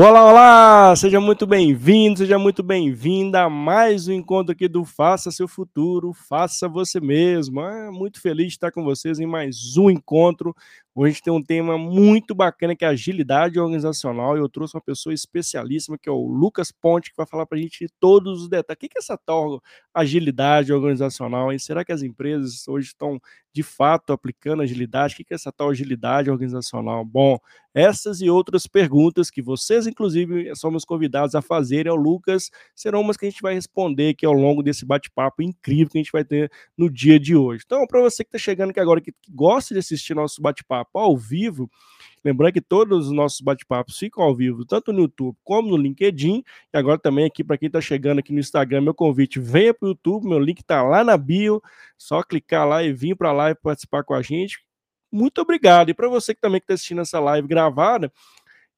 Olá, olá! Seja muito bem-vindo, seja muito bem-vinda a mais um encontro aqui do Faça Seu Futuro, Faça Você Mesmo. É muito feliz de estar com vocês em mais um encontro. Hoje a gente tem um tema muito bacana que é agilidade organizacional e eu trouxe uma pessoa especialíssima que é o Lucas Ponte, que vai falar para a gente todos os detalhes. O que é essa tal agilidade organizacional? E será que as empresas hoje estão de fato aplicando agilidade? O que é essa tal agilidade organizacional? Bom, essas e outras perguntas que vocês, inclusive, são meus convidados a fazerem ao Lucas, serão umas que a gente vai responder aqui ao longo desse bate-papo incrível que a gente vai ter no dia de hoje. Então, para você que está chegando aqui agora, que gosta de assistir nosso bate-papo ao vivo, Lembrando que todos os nossos bate-papos ficam ao vivo, tanto no YouTube como no LinkedIn. E agora também aqui, para quem está chegando aqui no Instagram, meu convite, venha para o YouTube, meu link está lá na bio, só clicar lá e vir para lá e participar com a gente muito obrigado. E para você que também está assistindo essa live gravada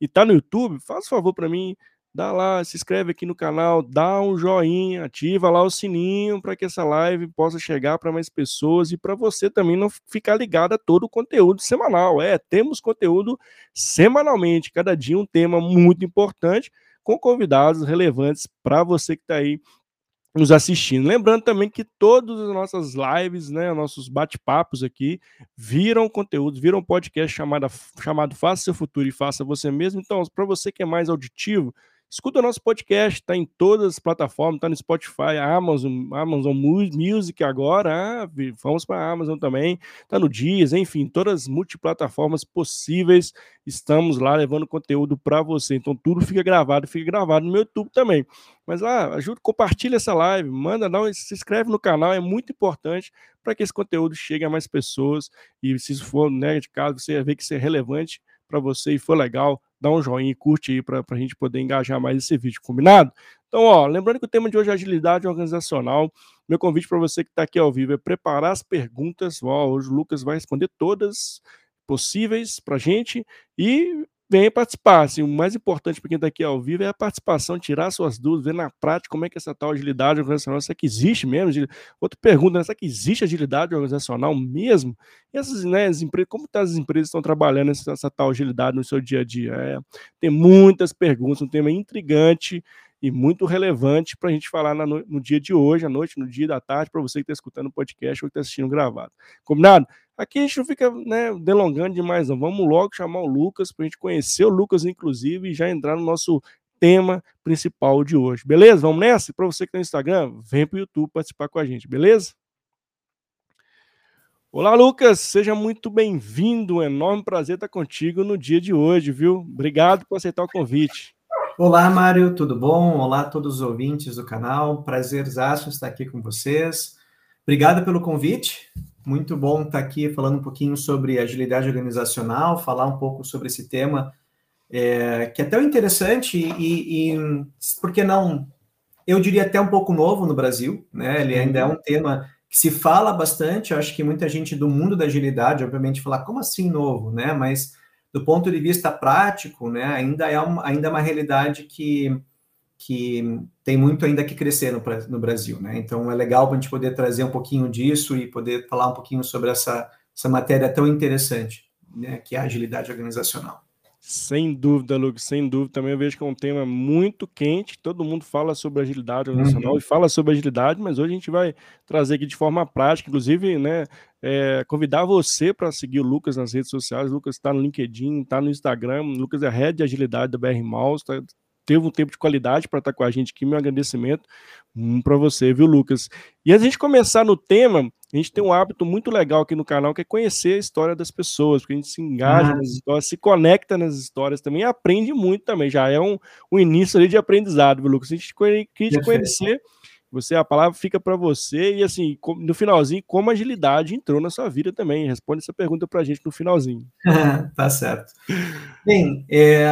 e está no YouTube, faça favor para mim, dá lá, se inscreve aqui no canal, dá um joinha, ativa lá o sininho para que essa live possa chegar para mais pessoas e para você também não ficar ligado a todo o conteúdo semanal. É, temos conteúdo semanalmente, cada dia um tema muito importante com convidados relevantes para você que está aí nos assistindo. Lembrando também que todas as nossas lives, né, nossos bate-papos aqui, viram conteúdo, viram podcast chamado, chamado Faça Seu Futuro e Faça Você Mesmo. Então, para você que é mais auditivo, Escuta o nosso podcast, está em todas as plataformas, está no Spotify, Amazon, Amazon Music agora, ah, vamos para a Amazon também, está no Dias, enfim, todas as multiplataformas possíveis, estamos lá levando conteúdo para você. Então tudo fica gravado, fica gravado no meu YouTube também. Mas lá, ajuda, compartilha essa live, manda, não, se inscreve no canal, é muito importante para que esse conteúdo chegue a mais pessoas e se isso for, né, de caso você vê que isso é relevante para você e for legal, dá um joinha e curte aí para a gente poder engajar mais esse vídeo, combinado? Então, ó, lembrando que o tema de hoje é agilidade organizacional. Meu convite para você que está aqui ao vivo é preparar as perguntas. Ó, hoje o Lucas vai responder todas possíveis para a gente e venha participar. Assim, o mais importante para quem está aqui ao vivo é a participação, tirar suas dúvidas, ver na prática como é que essa tal agilidade organizacional, será que existe mesmo? Outra pergunta, né? será que existe agilidade organizacional mesmo? E essas né, as empresas, como tá, as empresas estão trabalhando essa, essa, tal agilidade no seu dia a dia? É, tem muitas perguntas, um tema intrigante e muito relevante para a gente falar no, no, dia de hoje, à noite, no dia da tarde, para você que está escutando o podcast ou que está assistindo gravado. Combinado? Aqui a gente não fica né, delongando demais, não. Vamos logo chamar o Lucas para a gente conhecer o Lucas, inclusive, e já entrar no nosso tema principal de hoje. Beleza? Vamos nessa? Para você que está no Instagram, vem para o YouTube participar com a gente, beleza? Olá, Lucas, seja muito bem-vindo. Um enorme prazer estar contigo no dia de hoje, viu? Obrigado por aceitar o convite. Olá, Mário, tudo bom? Olá a todos os ouvintes do canal. Prazerzaço estar aqui com vocês. Obrigado pelo convite. Muito bom estar aqui falando um pouquinho sobre agilidade organizacional, falar um pouco sobre esse tema é, que é tão interessante e, e, por que não, eu diria até um pouco novo no Brasil, né? Ele ainda é um tema que se fala bastante, eu acho que muita gente do mundo da agilidade, obviamente, fala, como assim novo, né? Mas do ponto de vista prático, né, ainda é uma, ainda é uma realidade que que tem muito ainda que crescer no, no Brasil, né? Então é legal para a gente poder trazer um pouquinho disso e poder falar um pouquinho sobre essa, essa matéria tão interessante, né? Que é a agilidade organizacional. Sem dúvida, Lucas, sem dúvida. Também eu vejo que é um tema muito quente. Todo mundo fala sobre agilidade organizacional uhum. e fala sobre agilidade, mas hoje a gente vai trazer aqui de forma prática, inclusive, né? É, convidar você para seguir o Lucas nas redes sociais. O Lucas está no LinkedIn, está no Instagram. O Lucas é head de agilidade da BR Mouse, tá, teve um tempo de qualidade para estar tá com a gente aqui. Meu agradecimento um, para você, viu, Lucas? E a gente começar no tema, a gente tem um hábito muito legal aqui no canal que é conhecer a história das pessoas, porque a gente se engaja ah. nas histórias, se conecta nas histórias também e aprende muito também. Já é um, um início ali de aprendizado, viu, Lucas? A gente queria te conhecer. Você, a palavra fica para você e assim, no finalzinho, como a agilidade entrou na sua vida também? Responde essa pergunta para a gente no finalzinho. tá certo. Bem, é,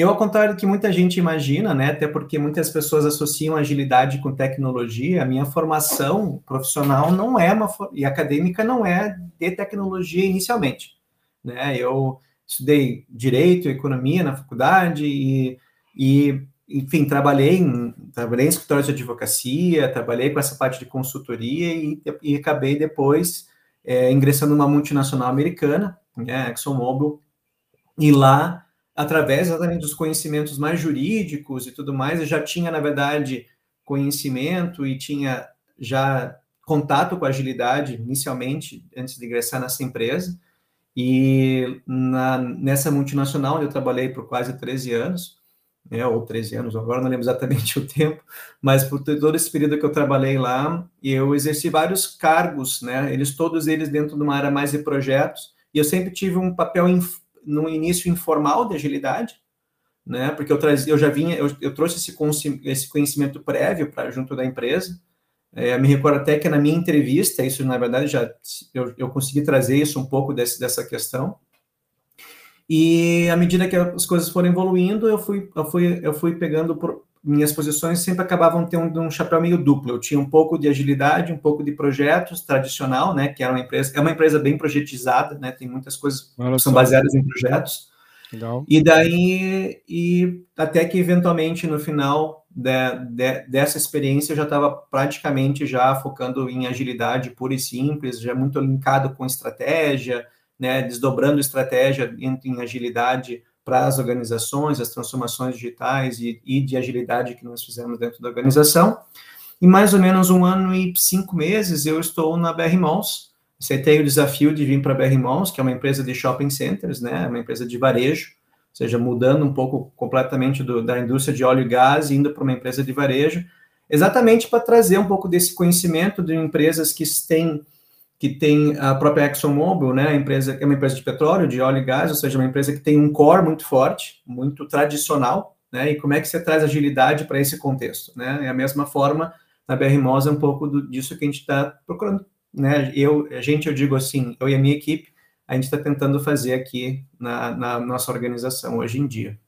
eu, ao contrário do que muita gente imagina, né, até porque muitas pessoas associam agilidade com tecnologia, a minha formação profissional não é uma, e acadêmica não é de tecnologia inicialmente. Né? Eu estudei Direito Economia na faculdade e, e enfim, trabalhei em, trabalhei em escritórios de advocacia, trabalhei com essa parte de consultoria e, e acabei depois é, ingressando numa multinacional americana, né, ExxonMobil, e lá através exatamente dos conhecimentos mais jurídicos e tudo mais, eu já tinha, na verdade, conhecimento e tinha já contato com agilidade inicialmente, antes de ingressar nessa empresa. E na, nessa multinacional, onde eu trabalhei por quase 13 anos, né, ou 13 anos, agora não lembro exatamente o tempo, mas por todo esse período que eu trabalhei lá, eu exerci vários cargos, né, eles todos eles dentro de uma área mais de projetos, e eu sempre tive um papel no início informal de agilidade, né, porque eu, trazia, eu já vinha, eu, eu trouxe esse, esse conhecimento prévio para junto da empresa, é, me recordo até que na minha entrevista, isso na verdade já eu, eu consegui trazer isso um pouco desse, dessa questão, e à medida que as coisas foram evoluindo, eu fui, eu fui, eu fui pegando minhas posições sempre acabavam tendo um chapéu meio duplo. Eu tinha um pouco de agilidade, um pouco de projetos tradicional, né? Que era uma empresa, é uma empresa bem projetizada, né? Tem muitas coisas Olha que são baseadas em projetos. Legal. E daí, e até que eventualmente no final de, de, dessa experiência eu já estava praticamente já focando em agilidade pura e simples, já muito linkado com estratégia, né, desdobrando estratégia em, em agilidade para as organizações, as transformações digitais e, e, de agilidade que nós fizemos dentro da organização. Em mais ou menos um ano e cinco meses, eu estou na BR Malls. Aceitei o desafio de vir para a BR Malls, que é uma empresa de shopping centers, né, uma empresa de varejo, ou seja, mudando um pouco completamente do, da indústria de óleo e gás, indo para uma empresa de varejo, exatamente para trazer um pouco desse conhecimento de empresas que têm que tem a própria ExxonMobil, né, a empresa é uma empresa de petróleo, de óleo e gás, ou seja, uma empresa que tem um core muito forte, muito tradicional, né, e como é que você traz agilidade para esse contexto, né? É a mesma forma na BR Mosa é um pouco do, disso que a gente está procurando, né? Eu, a gente, eu digo assim, eu e a minha equipe, a gente está tentando fazer aqui na, na nossa organização hoje em dia.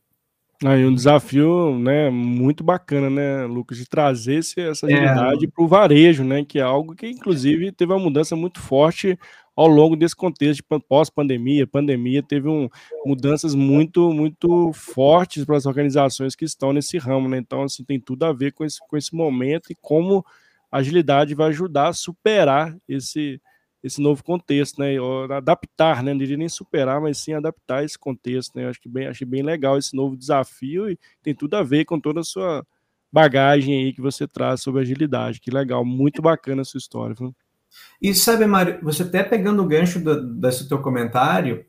Aí um desafio, né, muito bacana, né, Lucas, de trazer esse, essa agilidade é. para o varejo, né, que é algo que inclusive teve uma mudança muito forte ao longo desse contexto de pós-pandemia, pandemia, teve um, mudanças muito, muito fortes para as organizações que estão nesse ramo, né, então, assim, tem tudo a ver com esse, com esse momento e como a agilidade vai ajudar a superar esse, esse novo contexto, né? Adaptar, né? Não diria nem superar, mas sim adaptar esse contexto, né? Acho que bem, achei bem legal esse novo desafio e tem tudo a ver com toda a sua bagagem aí que você traz sobre agilidade. Que legal, muito bacana a sua história. Viu? E sabe, Mário, você até pegando o gancho do, desse teu comentário,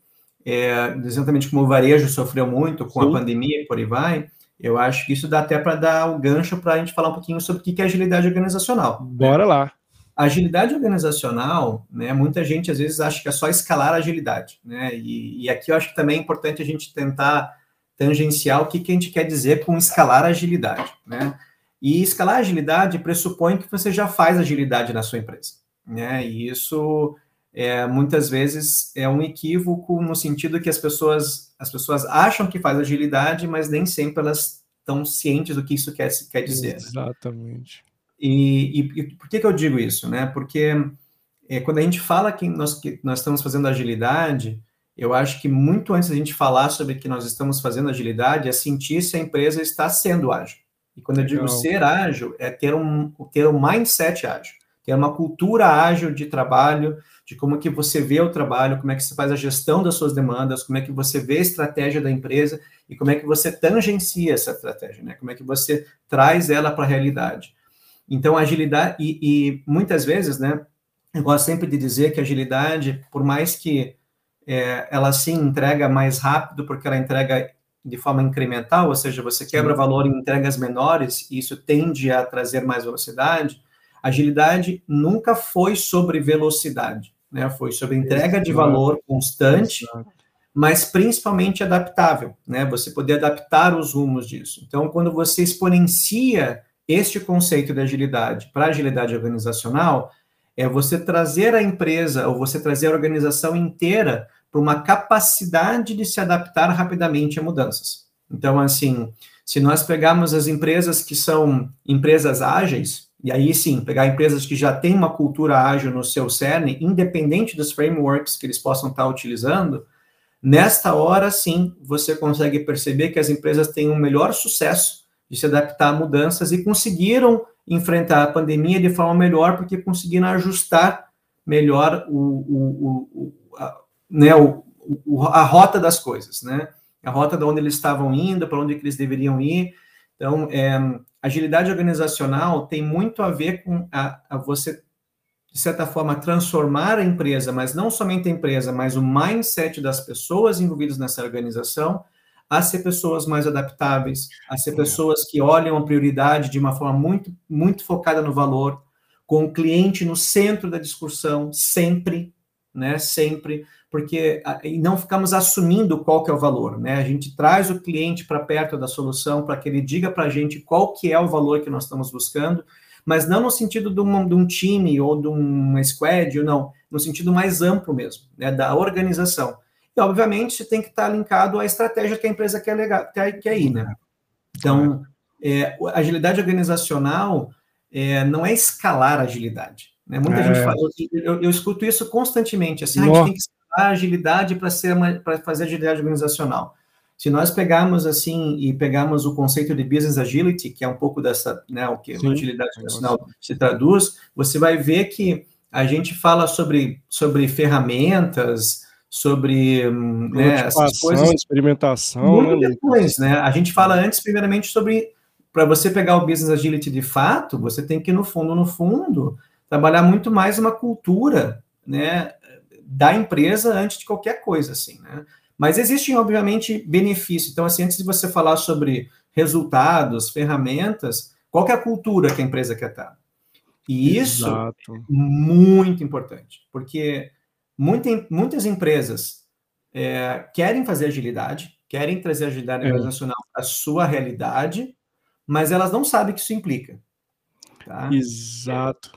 é, exatamente como o varejo sofreu muito com sim. a pandemia e por aí vai, eu acho que isso dá até para dar o gancho para a gente falar um pouquinho sobre o que é agilidade organizacional. Bora né? lá. Agilidade organizacional, né, muita gente às vezes acha que é só escalar a agilidade, né, e, e aqui eu acho que também é importante a gente tentar tangenciar o que, que a gente quer dizer com escalar a agilidade, né, e escalar a agilidade pressupõe que você já faz agilidade na sua empresa, né, e isso é, muitas vezes é um equívoco no sentido que as pessoas, as pessoas acham que faz agilidade, mas nem sempre elas estão cientes do que isso quer, quer dizer. Né? Exatamente. Né? E, e, e, por que, que eu digo isso? Né? Porque é, quando a gente fala que nós, que nós estamos fazendo agilidade, eu acho que muito antes da gente falar sobre que nós estamos fazendo agilidade, é sentir se a empresa está sendo ágil. E quando eu digo ser ágil, é ter um, ter um mindset ágil, ter uma cultura ágil de trabalho, de como que você vê o trabalho, como é que você faz a gestão das suas demandas, como é que você vê a estratégia da empresa e como é que você tangencia essa estratégia, né? Como é que você traz ela para a realidade. Então, agilidade, e, e, muitas vezes, né, eu gosto sempre de dizer que agilidade, por mais que é, ela sim entrega mais rápido, porque ela entrega de forma incremental, ou seja, você quebra valor em entregas menores, e isso tende a trazer mais velocidade, agilidade nunca foi sobre velocidade, né? Foi sobre entrega de valor constante, mas principalmente adaptável, né? Você poder adaptar os rumos disso. Então, quando você exponencia este conceito de agilidade para agilidade organizacional é você trazer a empresa ou você trazer a organização inteira para uma capacidade de se adaptar rapidamente a mudanças. Então, assim, se nós pegarmos as empresas que são empresas ágeis, e aí sim, pegar empresas que já têm uma cultura ágil no seu cerne, independente dos frameworks que eles possam estar utilizando, nesta hora sim você consegue perceber que as empresas têm um melhor sucesso de se adaptar a mudanças e conseguiram enfrentar a pandemia de forma melhor, porque conseguiram ajustar melhor o, o, o, a, né, o, a rota das coisas, né? a rota de onde eles estavam indo, para onde eles deveriam ir. Então, é, agilidade organizacional tem muito a ver com a, a você, de certa forma, transformar a empresa, mas não somente a empresa, mas o mindset das pessoas envolvidas nessa organização, a ser pessoas mais adaptáveis, a ser pessoas que olham a prioridade de uma forma muito, muito focada no valor, com o cliente no centro da discussão, sempre, né? Sempre, porque e não ficamos assumindo qual que é o valor, né? A gente traz o cliente para perto da solução para que ele diga para a gente qual que é o valor que nós estamos buscando, mas não no sentido de um, de um time ou de uma squad, ou não, no sentido mais amplo mesmo, né? Da organização. E, obviamente, tem que estar linkado à estratégia que a empresa quer, quer, quer ir, né? Então, é, agilidade organizacional é, não é escalar agilidade. Né? Muita é. gente fala, eu, eu, escuto isso constantemente, assim, ah, a gente tem que escalar agilidade para ser para fazer agilidade organizacional. Se nós pegarmos assim e pegarmos o conceito de business agility, que é um pouco dessa, né, o que Sim. agilidade organizacional se traduz, você vai ver que a gente fala sobre, sobre ferramentas, sobre né, essas coisas, experimentação, né, depois, né? A gente fala antes, primeiramente, sobre para você pegar o business agility de fato, você tem que no fundo, no fundo, trabalhar muito mais uma cultura, né, da empresa antes de qualquer coisa, assim, né? Mas existem, obviamente, benefícios. Então, assim, antes de você falar sobre resultados, ferramentas, qual é a cultura que a empresa quer estar? E isso Exato. é muito importante, porque Muita, muitas empresas é, querem fazer agilidade, querem trazer agilidade é. organizacional para a sua realidade, mas elas não sabem o que isso implica. Tá? Exato.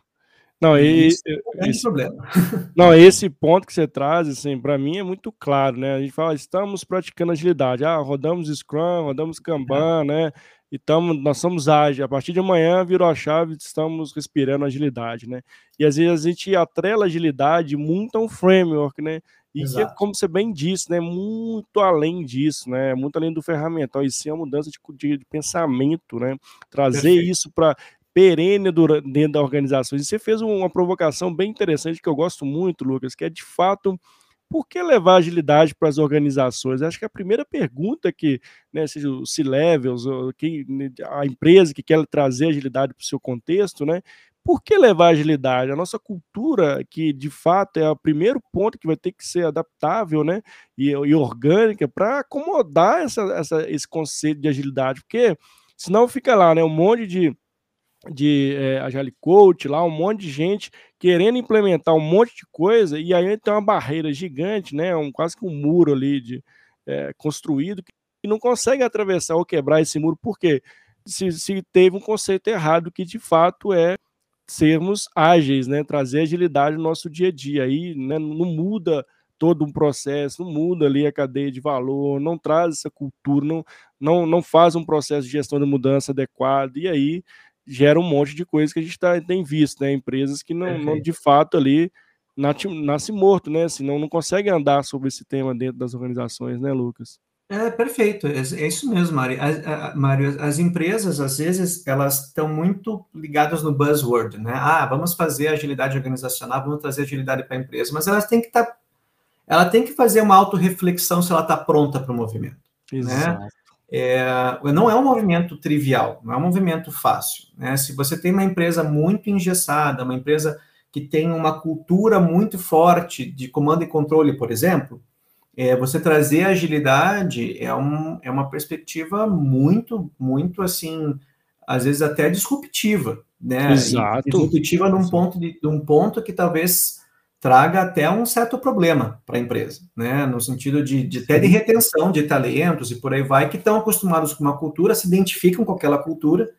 Não, e, esse, é esse, problema. Não, esse ponto que você traz, assim, para mim é muito claro, né? A gente fala, estamos praticando agilidade. Ah, rodamos Scrum, rodamos Kanban, é. né? E tamo, nós somos ágeis. A partir de amanhã virou a chave, estamos respirando agilidade, né? E às vezes a gente atrela agilidade muito a um framework, né? E é como você bem disse, né? Muito além disso, né? Muito além do ferramental. E sim a mudança de, de, de pensamento, né? Trazer Perfeito. isso para perene dentro da organização. E você fez uma provocação bem interessante que eu gosto muito, Lucas, que é de fato por que levar agilidade para as organizações? Acho que a primeira pergunta que, né, seja o C-Levels, né, a empresa que quer trazer agilidade para o seu contexto, né? Por que levar agilidade? A nossa cultura, que de fato é o primeiro ponto que vai ter que ser adaptável né, e, e orgânica para acomodar essa, essa, esse conceito de agilidade, porque senão fica lá né, um monte de de é, Agile Coach, lá um monte de gente querendo implementar um monte de coisa, e aí tem uma barreira gigante, né, um, quase que um muro ali de, é, construído, que não consegue atravessar ou quebrar esse muro, porque se, se teve um conceito errado que de fato é sermos ágeis, né, trazer agilidade no nosso dia a dia, aí né, não muda todo um processo, não muda ali a cadeia de valor, não traz essa cultura, não, não, não faz um processo de gestão de mudança adequado, e aí gera um monte de coisa que a gente tá, tem visto, né? Empresas que não, não de fato ali nasce, nasce morto, né? Senão não consegue andar sobre esse tema dentro das organizações, né, Lucas? É perfeito, é, é isso mesmo, Mário. Mário. As empresas, às vezes, elas estão muito ligadas no buzzword, né? Ah, vamos fazer agilidade organizacional, vamos trazer agilidade para a empresa, mas elas têm que estar, tá, ela tem que fazer uma autorreflexão se ela está pronta para o movimento. Né? Exato. Né? É, não é um movimento trivial, não é um movimento fácil. Né? Se você tem uma empresa muito engessada, uma empresa que tem uma cultura muito forte de comando e controle, por exemplo, é, você trazer agilidade é, um, é uma perspectiva muito, muito assim, às vezes até disruptiva, né? Exato. E disruptiva num ponto, de, num ponto que talvez traga até um certo problema para a empresa, né? No sentido de, de até de retenção de talentos e por aí vai, que estão acostumados com uma cultura, se identificam com aquela cultura,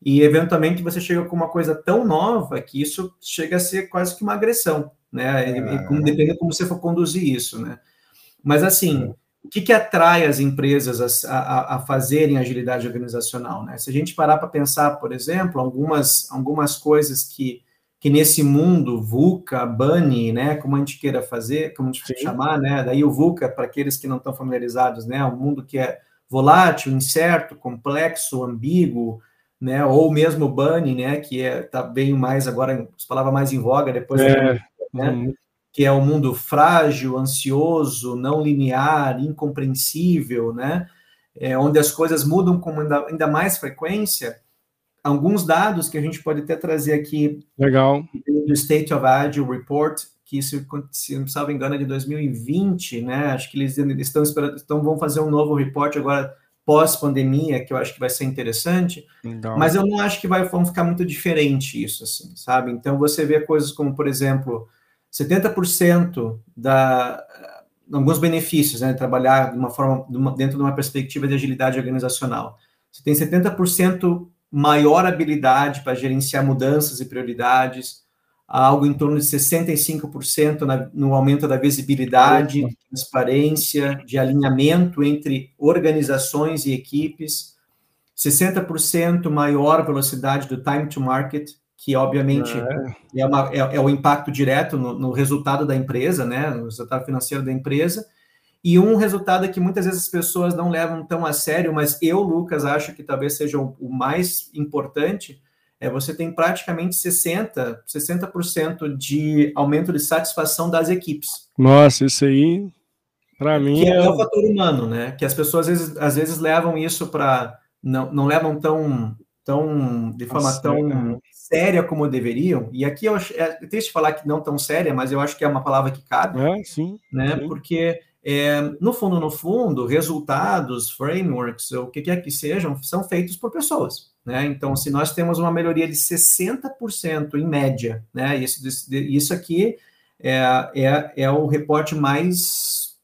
e eventualmente você chega com uma coisa tão nova que isso chega a ser quase que uma agressão, né? E, e como, depende de como você for conduzir isso, né? Mas assim, o que, que atrai as empresas a, a, a fazerem agilidade organizacional, né? Se a gente parar para pensar, por exemplo, algumas, algumas coisas que que nesse mundo VUCA, BUNNY, né, como a gente queira fazer, como a gente Sim. chamar, né, daí o VUCA, para aqueles que não estão familiarizados, né, um mundo que é volátil, incerto, complexo, ambíguo, né, ou mesmo BUNNY, né, que é, tá bem mais agora, as palavras mais em voga depois, é. né, uhum. que é o um mundo frágil, ansioso, não linear, incompreensível, né? É, onde as coisas mudam com ainda, ainda mais frequência, alguns dados que a gente pode até trazer aqui Legal. do State of Agile Report, que se, se não me engano é de 2020, né? Acho que eles estão esperando, então vão fazer um novo report agora pós-pandemia, que eu acho que vai ser interessante, mas eu não acho que vai ficar muito diferente isso, assim, sabe? Então você vê coisas como, por exemplo, 70% da alguns benefícios, né, trabalhar de uma forma de uma, dentro de uma perspectiva de agilidade organizacional. Você tem 70% maior habilidade para gerenciar mudanças e prioridades, algo em torno de 65% na, no aumento da visibilidade, de transparência, de alinhamento entre organizações e equipes, 60% maior velocidade do time to market, que obviamente é, é, uma, é, é o impacto direto no, no, resultado da empresa, né, no resultado financeiro da empresa, e um resultado que muitas vezes as pessoas não levam tão a sério, mas eu, Lucas, acho que talvez seja o, mais importante, é você tem praticamente 60%, 60% de aumento de satisfação das equipes. Nossa, isso aí, para mim. Que é... é o fator humano, né? Que as pessoas às vezes, às vezes levam isso para. Não, não levam tão, tão de forma Nossa, tão é. séria como deveriam. E aqui eu é triste falar que não tão séria, mas eu acho que é uma palavra que cabe. É, sim. Né? Sim. Porque é, no fundo, no fundo, resultados, frameworks, o que quer que sejam, são feitos por pessoas. Né? Então, se nós temos uma melhoria de 60% em média, né? isso, isso aqui é, é, é o reporte mais,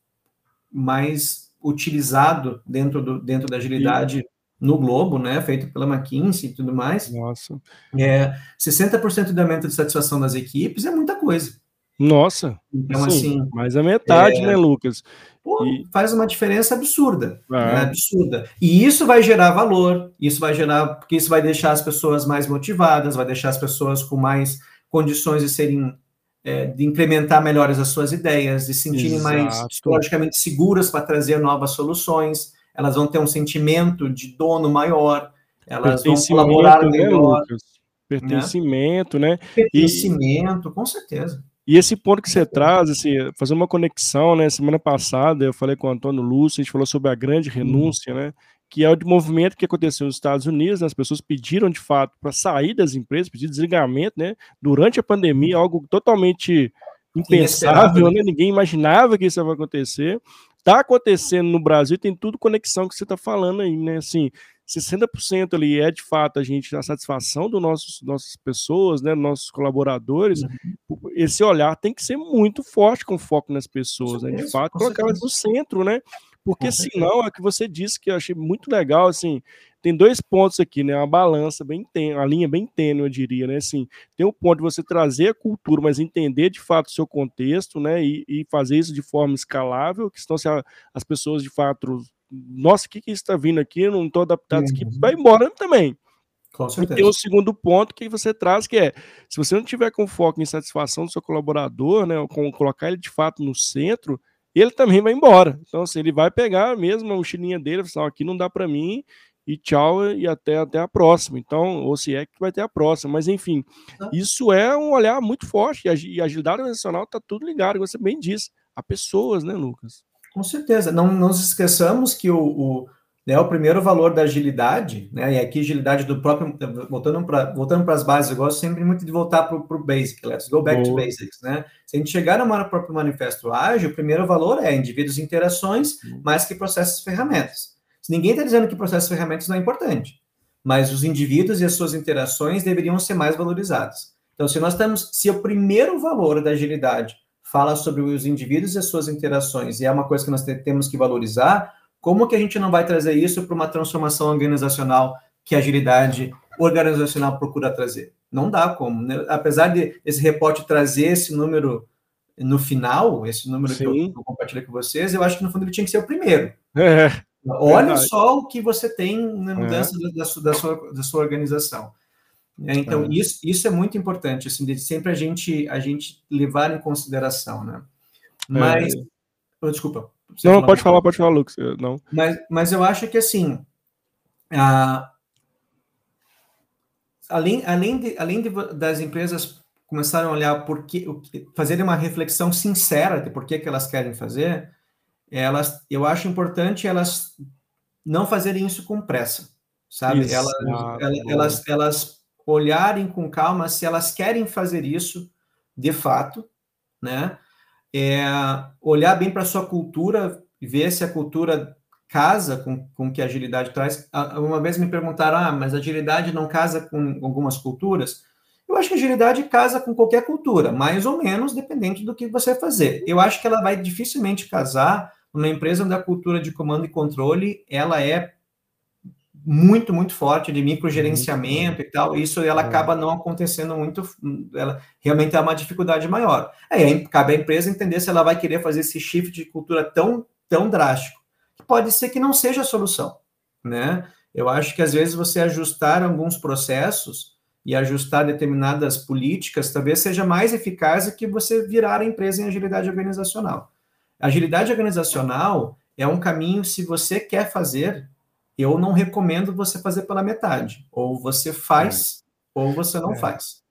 mais utilizado dentro, do, dentro da agilidade Sim. no globo, né? feito pela McKinsey e tudo mais. Nossa. É, 60% de aumento de satisfação das equipes é muita coisa. Nossa. Então, Sim, assim. Mais a metade, é... né, Lucas? Pô, e... faz uma diferença absurda, né, é. né, absurda. E isso vai gerar valor, isso vai gerar, porque isso vai deixar as pessoas mais motivadas, vai deixar as pessoas com mais condições de serem, é, de implementar melhores as suas ideias, de se sentirem Exato. mais psicologicamente seguras para trazer novas soluções, elas vão ter um sentimento de dono maior, elas vão colaborar né, melhor. Lucas? Pertencimento, né? né? Pertencimento, e... com certeza. E esse ponto que você traz, assim, fazer uma conexão, né? Semana passada eu falei com o Antônio Lúcio, a gente falou sobre a grande uhum. renúncia, né? Que é o de movimento que aconteceu nos Estados Unidos, né, as pessoas pediram de fato para sair das empresas, pedir desligamento, né? Durante a pandemia, algo totalmente impensável, né? Ninguém imaginava que isso ia acontecer. Está acontecendo no Brasil, tem tudo conexão que você está falando aí, né? Assim, 60% ali é de fato a gente a satisfação dos nossos nossas pessoas, né, nossos colaboradores. Uhum. Esse olhar tem que ser muito forte com foco nas pessoas, né, de fato, colocar elas no centro, né? Porque senão é que você disse que eu achei muito legal, assim, tem dois pontos aqui, né? Uma balança bem tênue, uma linha bem tênue, eu diria, né? Assim, tem o ponto de você trazer a cultura, mas entender de fato o seu contexto, né? E, e fazer isso de forma escalável, que senão se a, as pessoas de fato nossa, o que, que está vindo aqui? Não estou adaptado, uhum. aqui, vai embora também. Com certeza. E tem o segundo ponto que você traz, que é, se você não tiver com foco em satisfação do seu colaborador, né, com colocar ele de fato no centro, ele também vai embora. Então, assim, ele vai pegar mesmo a mochilinha dele, falar, aqui não dá para mim, e tchau, e até, até a próxima. Então, ou se é que vai ter a próxima. Mas, enfim, isso é um olhar muito forte, e a agilidade organizacional está tudo ligado, como você bem disse, a pessoas, né, Lucas? Com certeza. Não, não nos esqueçamos que o, o, né, o primeiro valor da agilidade, né, e aqui agilidade do próprio, voltando para voltando as bases, eu gosto sempre muito de voltar para o basic, let's go back to basics, né? Se a gente chegar no próprio manifesto ágil, o primeiro valor é indivíduos e interações, mais que processos e ferramentas. Ninguém está dizendo que processos e ferramentas não é importante, mas os indivíduos e as suas interações deveriam ser mais valorizados. Então, se nós estamos, se o primeiro valor da agilidade fala sobre os indivíduos e as suas interações, e é uma coisa que nós temos que valorizar, como que a gente não vai trazer isso para uma transformação organizacional que a agilidade organizacional procura trazer? Não dá como. Né? Apesar de esse reporte trazer esse número no final, esse número Sim. que eu, eu compartilhei com vocês, eu acho que no fundo ele tinha que ser o primeiro. É, Olha verdade. só o que você tem na mudança é. da, da, sua, da sua organização. É, então, é. Isso, isso é muito importante, assim, de sempre a gente, a gente levar em consideração, né? Mas, é. oh, desculpa. Não, pode falar, pode falar, Lucas. Não. Mas, mas eu acho que, assim, a, além, além, de, além de, das empresas começarem a olhar por que, fazerem uma reflexão sincera de por que, que elas querem fazer, elas, eu acho importante elas não fazerem isso com pressa, sabe? Elas, elas, elas olharem com calma se elas querem fazer isso de fato, né? É, olhar bem para a sua cultura, ver se a cultura casa com, com que a agilidade traz. Uma vez me perguntaram, ah, mas a agilidade não casa com algumas culturas? Eu acho que a agilidade casa com qualquer cultura, mais ou menos, dependente do que você fazer. Eu acho que ela vai dificilmente casar numa empresa onde a cultura de comando e controle ela é muito, muito forte de microgerenciamento e tal, isso ela é. acaba não acontecendo muito, ela realmente é uma dificuldade maior. Aí cabe à empresa entender se ela vai querer fazer esse shift de cultura tão, tão drástico. Pode ser que não seja a solução, né? Eu acho que às vezes você ajustar alguns processos e ajustar determinadas políticas talvez seja mais eficaz do que você virar a empresa em agilidade organizacional. Agilidade organizacional é um caminho, se você quer fazer, eu não recomendo você fazer pela metade. Ou você faz, é. ou você não é. faz.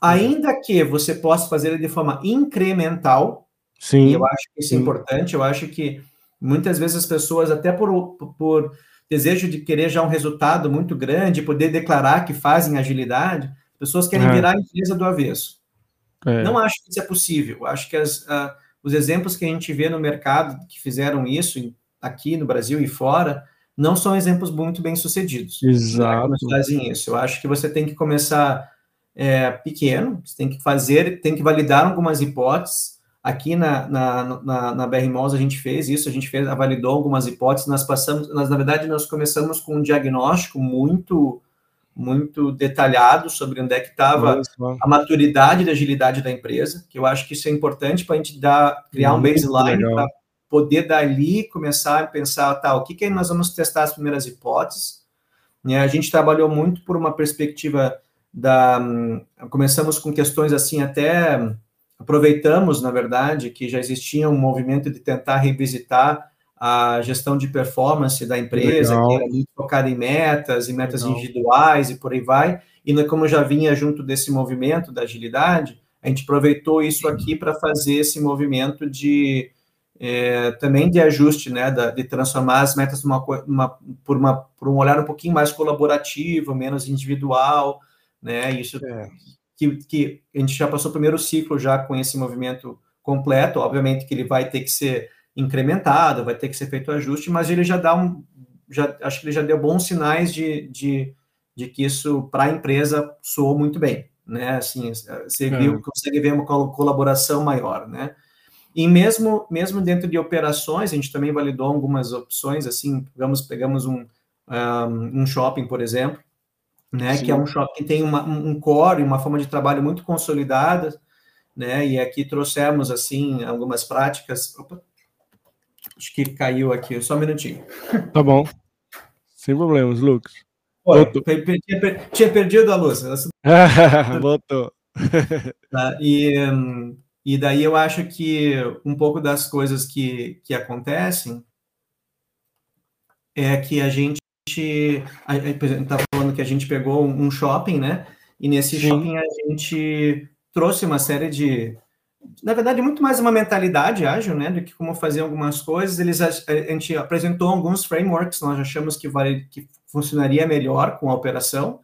Ainda que você possa fazer de forma incremental, sim, eu acho que isso é sim. é importante, eu acho que muitas vezes as pessoas, até por, por desejo de querer já um resultado muito grande, poder declarar que fazem agilidade, pessoas querem é. virar a empresa do avesso. É. Não acho que isso é possível. Acho que as, uh, os exemplos que a gente vê no mercado que fizeram isso aqui no Brasil e fora, não são exemplos muito bem sucedidos. Exato. Né, fazem isso. Eu acho que você tem que começar é, pequeno, você tem que fazer, tem que validar algumas hipóteses. Aqui na, na, na, na BR Malls a gente fez isso, a gente fez, validou algumas hipóteses, nós passamos, nós, na verdade, nós começamos com um diagnóstico muito muito detalhado sobre onde é que estava a maturidade da agilidade da empresa, que eu acho que isso é importante para a gente dar, criar um baseline poder dali começar a pensar, tá, o que, que nós vamos testar as primeiras hipóteses. Né? A gente trabalhou muito por uma perspectiva da. Começamos com questões assim, até aproveitamos, na verdade, que já existia um movimento de tentar revisitar a gestão de performance da empresa, Legal. que era muito focada em metas, e metas Legal. individuais e por aí vai. E como já vinha junto desse movimento da agilidade, a gente aproveitou isso aqui para fazer esse movimento de é, também de ajuste, né, da, de transformar as metas numa, uma, por, uma, por um olhar um pouquinho mais colaborativo, menos individual, né, isso é. que, que a gente já passou o primeiro ciclo já com esse movimento completo, obviamente que ele vai ter que ser incrementado, vai ter que ser feito ajuste, mas ele já dá um, já, acho que ele já deu bons sinais de, de, de que isso para a empresa soou muito bem, né, assim, você é. viu, consegue ver uma colaboração maior, né, e mesmo, mesmo dentro de operações, a gente também validou algumas opções, assim, pegamos, pegamos um, um, um shopping, por exemplo, né, que é um shopping que tem uma, um core, uma forma de trabalho muito consolidada, né, e aqui trouxemos, assim, algumas práticas... Opa, acho que caiu aqui, só um minutinho. Tá bom. Sem problemas, Lucas. Oi, tinha, tinha perdido a luz. Voltou. Tá, e... Um, e daí eu acho que um pouco das coisas que, que acontecem é que a gente, está falando que a gente pegou um shopping, né? E nesse Sim. shopping a gente trouxe uma série de, na verdade, muito mais uma mentalidade ágil, né, do que como fazer algumas coisas. Eles a, a gente apresentou alguns frameworks, nós achamos que, vale, que funcionaria melhor com a operação.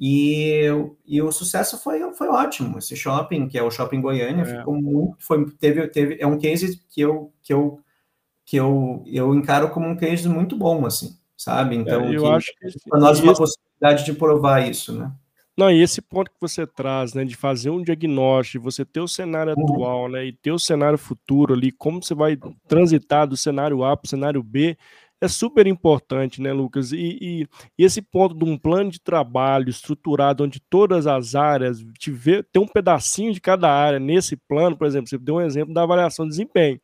E, e o sucesso foi, foi ótimo. Esse shopping, que é o Shopping Goiânia, é. ficou muito, foi, teve, teve, é um case que eu, que eu, que eu, eu encaro como um case muito bom, assim, sabe? É, então, é, eu que, acho que para nós uma esse... possibilidade de provar isso, né? Não, e esse ponto que você traz, né, de fazer um diagnóstico, você ter o cenário uhum. atual, né, e ter o cenário futuro ali, como você vai transitar do cenário A para o cenário B, é super importante, né, Lucas? E, e, e, esse ponto de um plano de trabalho estruturado, onde todas as áreas tiver, tem um pedacinho de cada área nesse plano, por exemplo, você deu um exemplo da avaliação de desempenho.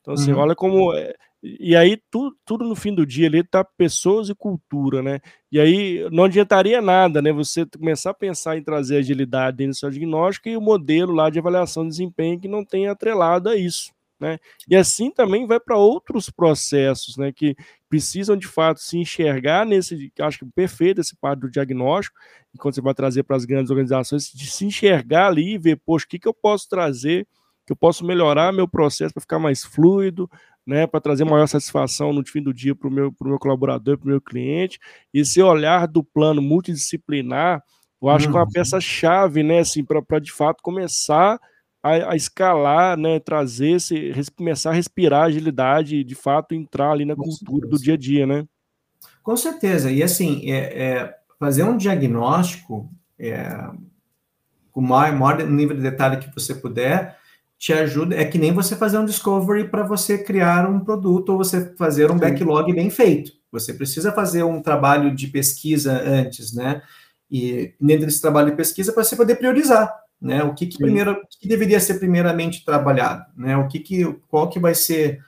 Então, assim, uhum. olha como. É, e aí, tudo, tudo no fim do dia ali tá pessoas e cultura, né? E aí não adiantaria nada, né? Você começar a pensar em trazer agilidade dentro do seu diagnóstico e o modelo lá de avaliação de desempenho que não tem atrelado a isso né? E assim também vai para outros processos, né? Que precisam de fato se enxergar nesse, acho que perfeito esse parte do diagnóstico, e quando você vai trazer para as grandes organizações, de se enxergar ali e ver, poxa, o que, que eu posso trazer, que eu posso melhorar meu processo para ficar mais fluido, né, para trazer maior satisfação no fim do dia para o meu, meu colaborador, para o meu cliente. E esse olhar do plano multidisciplinar, eu acho uhum. que é uma uhum. peça-chave, né, assim, para de fato começar a, a, escalar, né, trazer esse, começar a respirar agilidade e de fato entrar ali na Com cultura certeza. do dia a dia, né? Com certeza. E assim, é, é fazer um diagnóstico é, com o maior, maior nível de detalhe que você puder te ajuda. É que nem você fazer um discovery para você criar um produto ou você fazer um backlog bem feito. Você precisa fazer um trabalho de pesquisa antes, né? E dentro desse trabalho de pesquisa para você poder priorizar, né? O que, que primeiro, o que deveria ser primeiramente trabalhado, né? O que, que qual que vai ser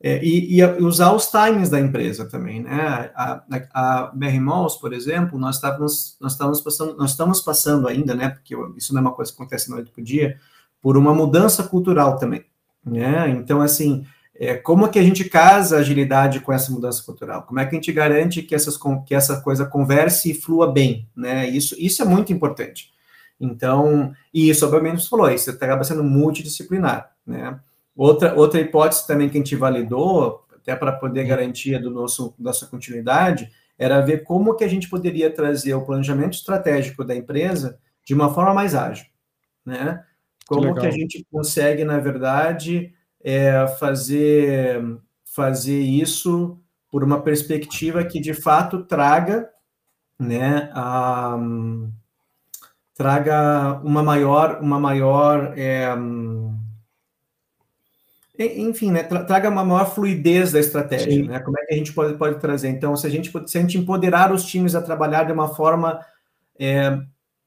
é, e, e, usar os timings da empresa também, né? A, a, a BR Malls, por exemplo, nós estávamos nós estávamos passando nós estamos passando ainda, né? Porque isso não é uma coisa que acontece noite para dia por uma mudança cultural também. Né? Então, assim, é, como que a gente casa a agilidade com essa mudança cultural? Como é que a gente garante que, essas, que essa coisa converse e flua bem? Né? Isso, isso é muito importante. Então, e isso, obviamente, você falou, isso acaba sendo multidisciplinar. Né? Outra, outra hipótese também que a gente validou, até para poder garantia do nosso nossa continuidade, era ver como que a gente poderia trazer o planejamento estratégico da empresa de uma forma mais ágil, né? Como que, que a gente consegue, na verdade, é, fazer, fazer isso por uma perspectiva que de fato traga, né, a, traga uma maior, uma maior, é, enfim, né, traga uma maior fluidez da estratégia, né? Como é que a gente pode, pode trazer? Então, se a gente se a gente empoderar os times a trabalhar de uma forma é,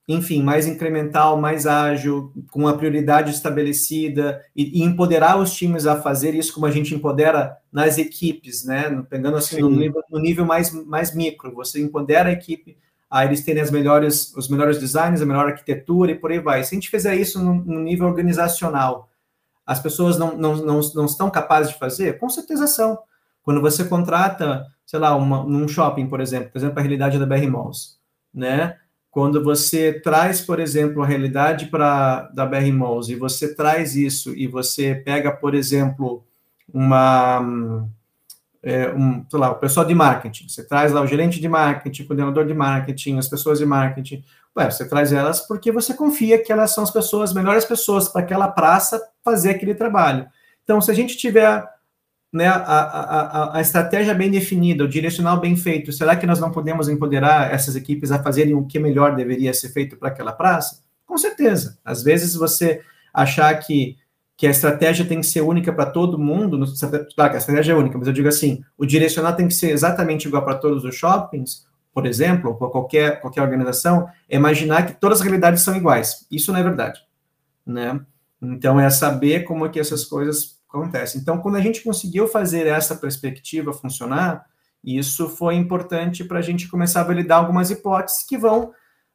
enfim, mais incremental, mais ágil, com uma prioridade estabelecida e, e, empoderar os times a fazer isso como a gente empodera nas equipes, né? Pegando assim no nível, no nível, mais, mais micro, você empodera a equipe a eles terem as melhores, os melhores designs, a melhor arquitetura e por aí vai. Se a gente fizer isso no, nível organizacional, as pessoas não, não, não, não estão capazes de fazer? Com certeza são. Quando você contrata, sei lá, uma, num shopping, por exemplo, por exemplo, a realidade da BR Malls, né? Quando você traz, por exemplo, a realidade para da BR Malls e você traz isso e você pega, por exemplo, uma é, um, sei lá, o pessoal de marketing, você traz lá o gerente de marketing, o coordenador de marketing, as pessoas de marketing, ué, você traz elas porque você confia que elas são as pessoas, as melhores pessoas para aquela praça fazer aquele trabalho. Então, se a gente tiver né, a, a, a, estratégia bem definida, o direcional bem feito, será que nós não podemos empoderar essas equipes a fazerem o que melhor deveria ser feito para aquela praça? Com certeza. Às vezes você achar que, que a estratégia tem que ser única para todo mundo, claro que a estratégia é única, mas eu digo assim, o direcional tem que ser exatamente igual para todos os shoppings, por exemplo, ou qualquer, qualquer organização, é imaginar que todas as realidades são iguais. Isso não é verdade. Né? Então, é saber como é que essas coisas acontece. Então, quando a gente conseguiu fazer essa perspectiva funcionar, isso foi importante para a gente começar a validar algumas hipóteses que vão,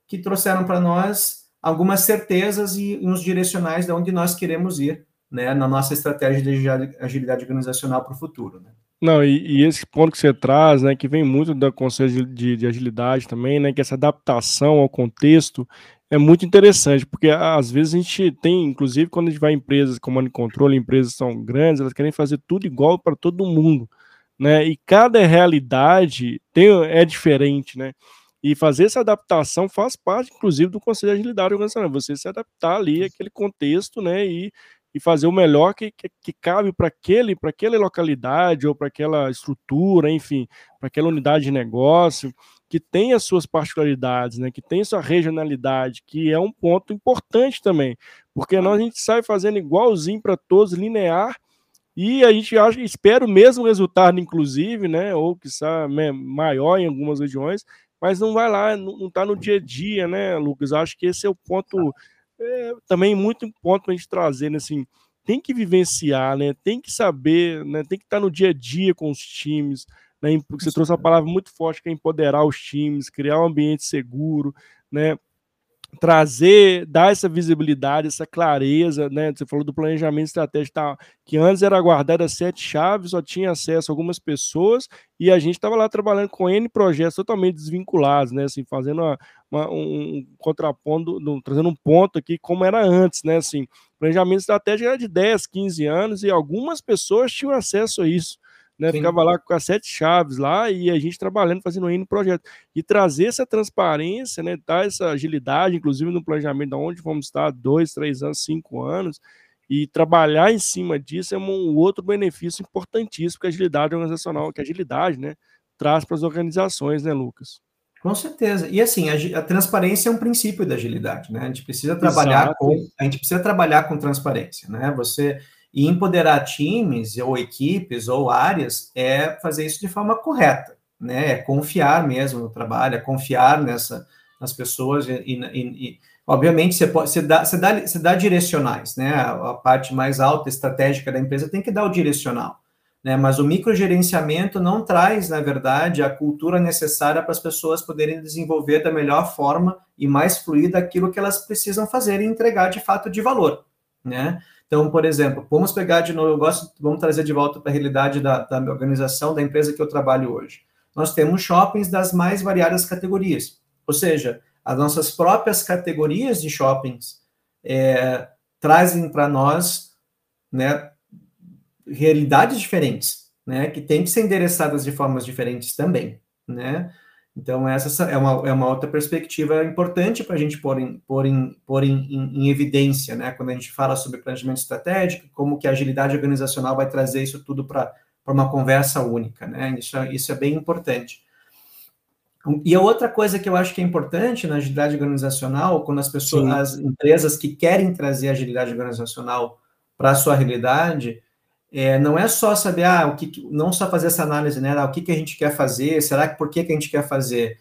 que trouxeram para nós algumas certezas e uns direcionais de onde nós queremos ir, né, na nossa estratégia de agilidade organizacional para o futuro, né. Não, e, e, esse ponto que você traz, né, que vem muito da conceito de, de, agilidade também, né, que essa adaptação ao contexto é muito interessante, porque às vezes a gente tem, inclusive quando a gente vai em empresas, comando e controle, empresas são grandes, elas querem fazer tudo igual para todo mundo, né? E cada realidade tem, é diferente, né? E fazer essa adaptação faz parte, inclusive, do Conselho de Agilidade Organizacional, você se adaptar ali àquele contexto, né? E, e fazer o melhor que, que, que cabe para aquele, para aquela localidade ou para aquela estrutura, enfim, para aquela unidade de negócio que tem as suas particularidades, né, que tem sua regionalidade, que é um ponto importante também, porque nós a gente sai fazendo igualzinho para todos, linear, e a gente acha, espera o mesmo resultado, inclusive, né, ou que né, maior em algumas regiões, mas não vai lá, não está no dia a dia, né, Lucas? Acho que esse é o ponto é, também muito ponto para a gente trazer, né, assim, tem que vivenciar, né, tem que saber, né, tem que estar no dia a dia com os times, né? Você trouxe uma palavra muito forte que é empoderar os times, criar um ambiente seguro, né? Trazer, dar essa visibilidade, essa clareza, né? Você falou do planejamento estratégico, tá, que antes era guardado as sete chaves, só tinha acesso a algumas pessoas, e a gente estava lá trabalhando com N projetos totalmente desvinculados, né? Assim, fazendo uma, uma, um contraponto, trazendo um ponto aqui como era antes, né? Assim, planejamento estratégico era de 10, 15 anos, e algumas pessoas tinham acesso a isso né? Sim. Ficava lá com as sete chaves lá e a gente trabalhando, fazendo N projeto. E trazer essa transparência, né? Dar essa agilidade, inclusive no planejamento de onde vamos estar dois, três anos, cinco anos, e trabalhar em cima disso é um outro benefício importantíssimo que a agilidade organizacional, que a agilidade, né? Traz para as organizações, né, Lucas? Com certeza. E assim, a, a, transparência é um princípio da agilidade, né? A gente precisa trabalhar Exato. com a gente precisa trabalhar com transparência, né? Você e empoderar times, ou equipes, ou áreas, é fazer isso de forma correta, né? É confiar mesmo no trabalho, é confiar nessa, nas pessoas e, e, e obviamente você pode você dá, você dá, você dá direcionais, né? A, a, parte mais alta estratégica da empresa tem que dar o direcional, né? Mas o microgerenciamento não traz, na verdade, a cultura necessária para as pessoas poderem desenvolver da melhor forma e mais fluida aquilo que elas precisam fazer e entregar de fato de valor, né? Então, por exemplo, vamos pegar de novo, eu gosto, vamos trazer de volta para a realidade da, da organização, da empresa que eu trabalho hoje. Nós temos shoppings das mais variadas categorias, ou seja, as nossas próprias categorias de shoppings é, trazem para nós né, realidades diferentes, né, que têm que ser endereçadas de formas diferentes também, né? Então, essa é uma, é uma outra perspectiva importante para a gente pôr, em, pôr, em, pôr em, em, em, evidência, né? Quando a gente fala sobre planejamento estratégico, como que a agilidade organizacional vai trazer isso tudo para uma conversa única, né? Isso, é, isso é bem importante. E a outra coisa que eu acho que é importante na agilidade organizacional, quando as pessoas, Sim. as empresas que querem trazer agilidade organizacional para a sua realidade, é, não é só saber, ah, o que, não só fazer essa análise, né, ah, o que, que a gente quer fazer, será que por que, que a gente quer fazer?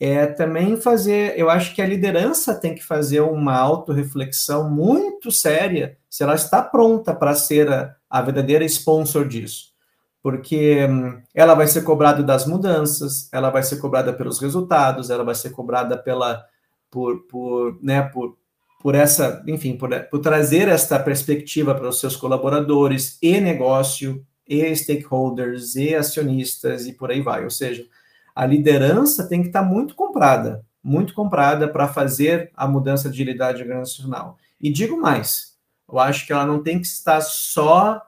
É também fazer, eu acho que a liderança tem que fazer uma autorreflexão muito séria se ela está pronta para ser a, a verdadeira sponsor disso. Porque hum, ela vai ser cobrada das mudanças, ela vai ser cobrada pelos resultados, ela vai ser cobrada pela, por, por, né, por, por essa, enfim, por, por trazer esta perspectiva para os seus colaboradores e negócio, e stakeholders, e acionistas, e por aí vai. Ou seja, a liderança tem que estar muito comprada, muito comprada para fazer a mudança de agilidade organizacional. E digo mais, eu acho que ela não tem que estar só,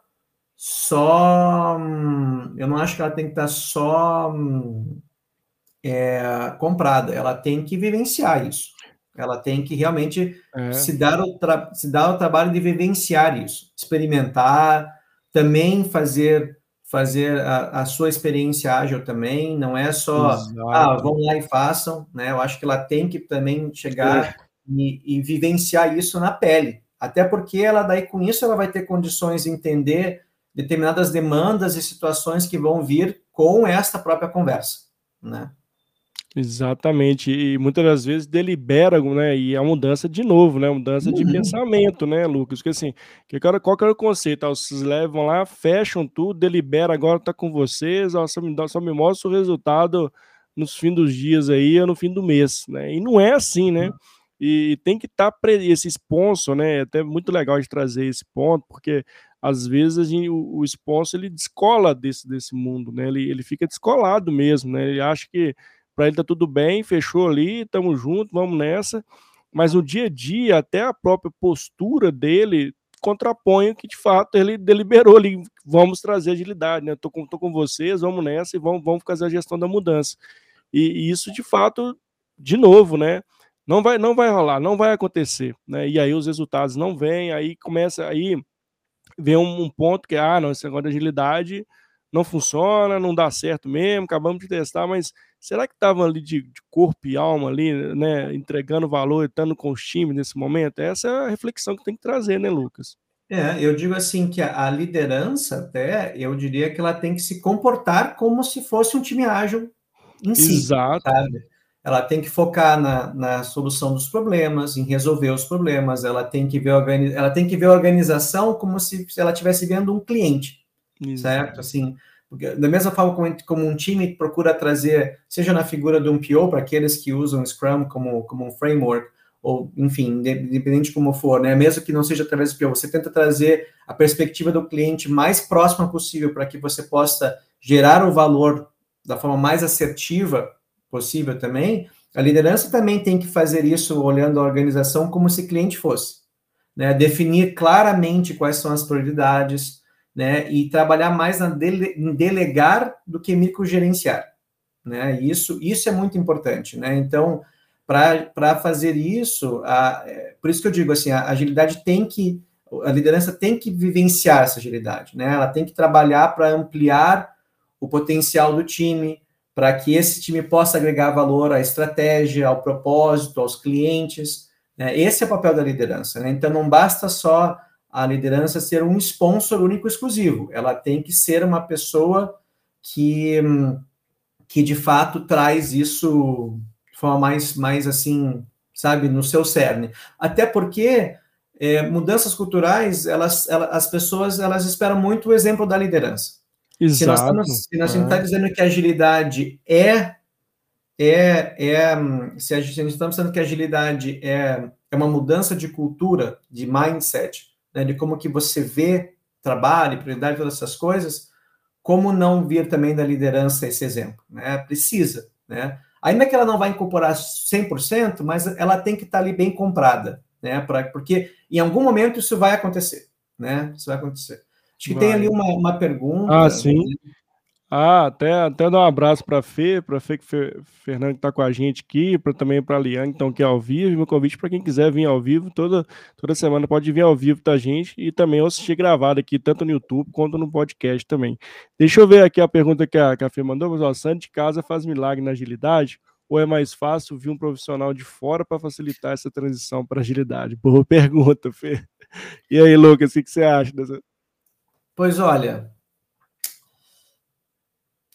só, hum, eu não acho que ela tem que estar só hum, é, comprada, ela tem que vivenciar isso. Ela tem que realmente é. se, dar o se dar o trabalho de vivenciar isso, experimentar, também fazer fazer a, a sua experiência ágil também, não é só, Exato. ah, vão lá e façam, né? Eu acho que ela tem que também chegar e, e, vivenciar isso na pele, até porque ela daí com isso ela vai ter condições de entender determinadas demandas e situações que vão vir com esta própria conversa, né? Exatamente, e muitas das vezes delibera, né, e a mudança de novo, né, mudança de uhum. pensamento, né, Lucas, porque assim, que cara, qual que era o conceito? Ah, vocês levam lá, fecham tudo, delibera, agora tá com vocês, ó, só, me, só me mostra o resultado nos fins dos dias aí, ou no fim do mês, né, e não é assim, né, uhum. e tem que estar, tá esse sponsor, né, é até muito legal de trazer esse ponto, porque às vezes gente, o, o sponsor, ele descola desse, desse mundo, né, ele, ele fica descolado mesmo, né, ele acha que para ele tá tudo bem, fechou ali, estamos juntos, vamos nessa. Mas no dia a dia, até a própria postura dele contrapõe o que de fato ele deliberou ali. Vamos trazer agilidade, né? Tô com, tô com vocês, vamos nessa e vamos, vamos fazer a gestão da mudança. E, e, isso de fato, de novo, né? Não vai, não vai rolar, não vai acontecer, né? E aí os resultados não vêm, aí começa aí vem um, um ponto que ah, não, esse negócio de agilidade não funciona, não dá certo mesmo, acabamos de testar, mas será que estavam ali de, de, corpo e alma ali, né, entregando valor, estando com os times nesse momento? Essa é a reflexão que tem que trazer, né, Lucas? É, eu digo assim que a, a liderança, até, eu diria que ela tem que se comportar como se fosse um time ágil em si, Exato. sabe? Ela tem que focar na, na solução dos problemas, em resolver os problemas, ela tem que ver, ela tem que ver a organização como se ela estivesse vendo um cliente, Exato. certo? Assim, da mesma forma como, como, um time procura trazer, seja na figura de um PO, para aqueles que usam Scrum como, como um framework, ou enfim, independente de como for, né? Mesmo que não seja através do PO, você tenta trazer a perspectiva do cliente mais próxima possível para que você possa gerar o valor da forma mais assertiva possível também. A liderança também tem que fazer isso olhando a organização como se cliente fosse, né? Definir claramente quais são as prioridades, né? E trabalhar mais dele, em delegar do que microgerenciar, né? Isso, isso é muito importante, né? Então, para fazer isso, a, é, por isso que eu digo assim, a agilidade tem que, a liderança tem que vivenciar essa agilidade, né? Ela tem que trabalhar para ampliar o potencial do time, para que esse time possa agregar valor à estratégia, ao propósito, aos clientes. Né? Esse é o papel da liderança. Né? Então, não basta só a liderança ser um sponsor único exclusivo, ela tem que ser uma pessoa que, que de fato traz isso de forma mais, mais assim, sabe, no seu cerne. Até porque é, mudanças culturais, elas, elas, as pessoas elas esperam muito o exemplo da liderança. Exato. Se nós estamos, se nós é. dizendo que agilidade é é, é se a gente estamos dizendo que agilidade é, é uma mudança de cultura, de mindset, né, de como que você vê trabalho, prioridade, todas essas coisas, como não vir também da liderança esse exemplo? Né? Precisa, né? Ainda que ela não vai incorporar 100%, mas ela tem que estar ali bem comprada, né? Pra, porque em algum momento isso vai acontecer, né? Isso vai acontecer. Acho que vai. tem ali uma, uma pergunta. Ah, sim. Né? Ah, até, até dar um abraço para a Fê, para a Fê que Fê, Fernando que está com a gente aqui, pra, também para a Liane, então, que é ao vivo. Meu convite para quem quiser vir ao vivo, toda, toda semana pode vir ao vivo da gente e também assistir gravado aqui, tanto no YouTube quanto no podcast também. Deixa eu ver aqui a pergunta que a, que a Fê mandou, mas santo de casa faz milagre na agilidade? Ou é mais fácil vir um profissional de fora para facilitar essa transição para agilidade? Boa pergunta, Fê. E aí, Lucas, o que, que você acha dessa? Pois olha,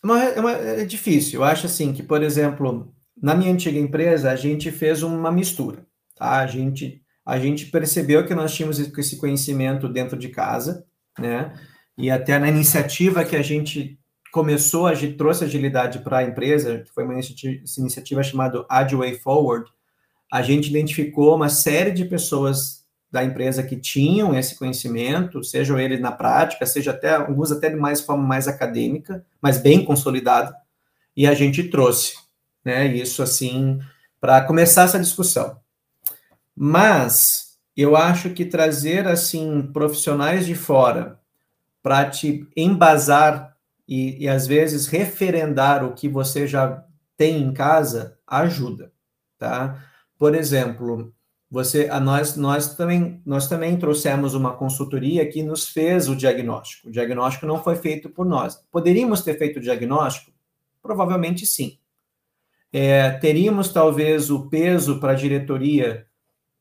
uma, é, uma, é difícil. Eu acho assim que, por exemplo, na minha antiga empresa, a gente fez uma mistura. Tá? A, gente, a gente percebeu que nós tínhamos esse conhecimento dentro de casa, né? E até na iniciativa que a gente começou, a gente trouxe agilidade para a empresa, que foi uma iniciativa, iniciativa chamada Agile Way Forward, a gente identificou uma série de pessoas da empresa que tinham esse conhecimento, seja ele na prática, seja até alguns até de mais forma mais acadêmica, mas bem consolidado, e a gente trouxe, né, isso assim para começar essa discussão. Mas eu acho que trazer assim profissionais de fora para te embasar e, e às vezes referendar o que você já tem em casa ajuda, tá? Por exemplo, você, a nós, nós também, nós também trouxemos uma consultoria que nos fez o diagnóstico. O diagnóstico não foi feito por nós. Poderíamos ter feito o diagnóstico? Provavelmente sim. É, teríamos talvez o peso para a diretoria,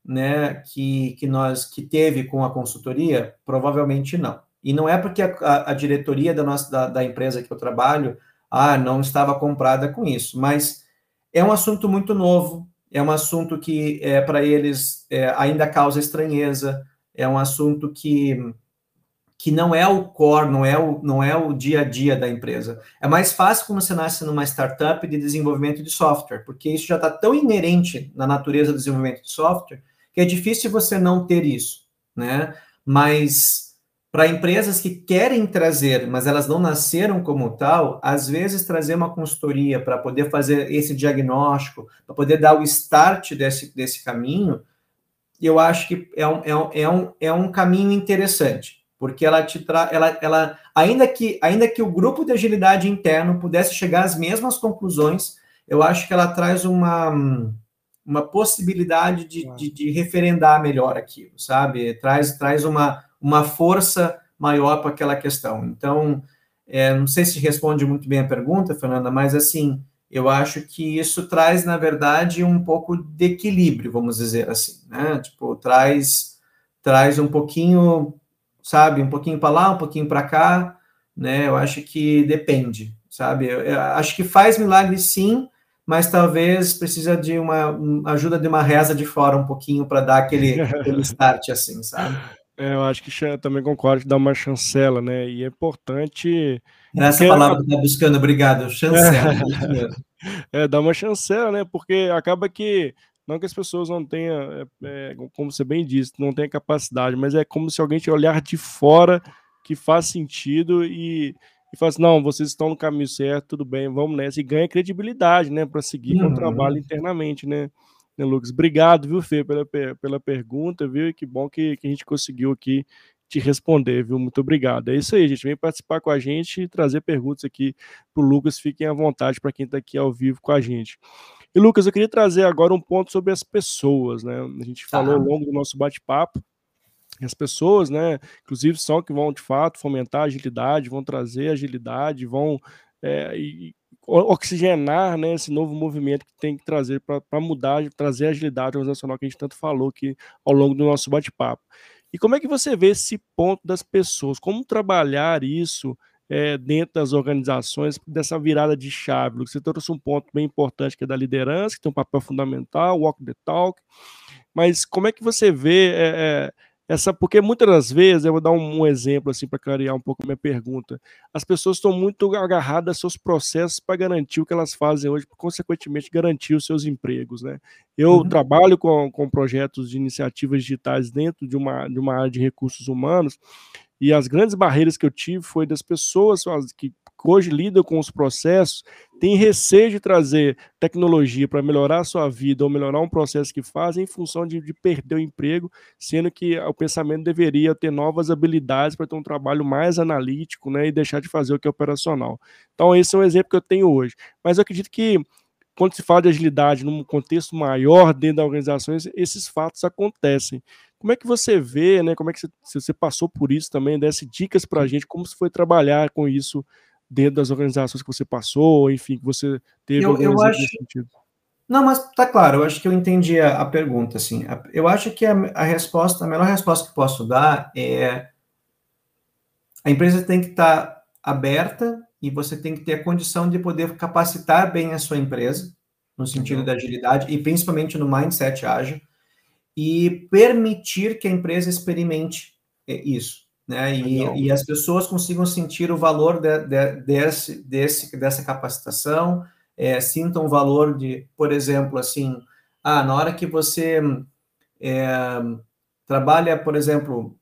né, que, que nós que teve com a consultoria? Provavelmente não. E não é porque a, a, diretoria da nossa da, da empresa que eu trabalho, ah, não estava comprada com isso, mas é um assunto muito novo, é um assunto que é, para eles é, ainda causa estranheza, é um assunto que, que não é o core, não é o, não é o dia a dia da empresa. É mais fácil quando você nasce numa startup de desenvolvimento de software, porque isso já está tão inerente na natureza do desenvolvimento de software que é difícil você não ter isso, né? Mas para empresas que querem trazer, mas elas não nasceram como tal, às vezes trazer uma consultoria para poder fazer esse diagnóstico, para poder dar o start desse, desse caminho, eu acho que é um, é um, é um, é um caminho interessante, porque ela te traz, ela, ela, ainda que, ainda que o grupo de agilidade interno pudesse chegar às mesmas conclusões, eu acho que ela traz uma, uma possibilidade de, de, de referendar melhor aquilo, sabe? Traz, traz uma uma força maior para aquela questão. Então, é, não sei se responde muito bem a pergunta, Fernanda, mas assim, eu acho que isso traz, na verdade, um pouco de equilíbrio, vamos dizer assim, né? Tipo, traz, traz um pouquinho, sabe, um pouquinho para lá, um pouquinho para cá, né? Eu acho que depende, sabe? Eu, eu acho que faz milagre sim, mas talvez precisa de uma ajuda de uma reza de fora um pouquinho para dar aquele, aquele start assim, sabe? É, eu acho que também concordo que dá uma chancela, né? E é importante. Essa palavra que está buscando, obrigado. Chancela. é, dá uma chancela, né? Porque acaba que Não que as pessoas não tenham, é, é, como você bem disse, não tenham capacidade, mas é como se alguém te olhar de fora que faz sentido e, e fala assim, não, vocês estão no caminho certo, tudo bem, vamos nessa, e ganha credibilidade, né, para seguir uhum. com o trabalho internamente, né, né, Lucas? Obrigado, viu, Fê, pela, pela pergunta, viu, e que bom que, que a gente conseguiu aqui te responder, viu? Muito obrigado. É isso aí, gente. Vem participar com a gente e trazer perguntas aqui para o Lucas. Fiquem à vontade para quem está aqui ao vivo com a gente. E, Lucas, eu queria trazer agora um ponto sobre as pessoas, né? A gente tá. falou ao longo do nosso bate-papo as pessoas, né, inclusive são que vão de fato fomentar agilidade, vão trazer agilidade, vão é, e, oxigenar né, esse novo movimento que tem que trazer para mudar, trazer agilidade organizacional que a gente tanto falou aqui ao longo do nosso bate-papo. E como é que você vê esse ponto das pessoas? Como trabalhar isso é, dentro das organizações, dessa virada de chave? Você trouxe um ponto bem importante que é da liderança, que tem um papel fundamental, walk the talk. Mas como é que você vê é, essa? Porque muitas das vezes, eu vou dar um, um exemplo assim para clarear um pouco a minha pergunta. As pessoas estão muito agarradas aos seus processos para garantir o que elas fazem hoje, consequentemente garantir os seus empregos, né? Eu uhum. trabalho com, com projetos de iniciativas digitais dentro de uma, de uma área de recursos humanos, e as grandes barreiras que eu tive foi das pessoas que hoje lidam com os processos, têm receio de trazer tecnologia para melhorar a sua vida ou melhorar um processo que fazem em função de, de perder o emprego, sendo que o pensamento deveria ter novas habilidades para ter um trabalho mais analítico né, e deixar de fazer o que é operacional. Então, esse é um exemplo que eu tenho hoje. Mas eu acredito que quando se fala de agilidade num contexto maior dentro da organização, esses fatos acontecem. Como é que você vê, né? Como é que você, você passou por isso também, desse dicas para a gente, como se foi trabalhar com isso dentro das organizações que você passou, enfim, que você teve eu, eu acho... sentido? Não, mas tá claro, eu acho que eu entendi a, a pergunta, assim. Eu acho que a, a, resposta, a melhor resposta que posso dar é a empresa tem que estar tá aberta e você tem que ter a condição de poder capacitar bem a sua empresa, no sentido uhum. da agilidade, e principalmente no mindset ágil, e permitir que a empresa experimente é, isso, né? E, e as pessoas consigam sentir o valor de, de, desse, desse, dessa capacitação, é, sintam o valor de, por exemplo, assim, ah, na hora que você é, trabalha, por exemplo,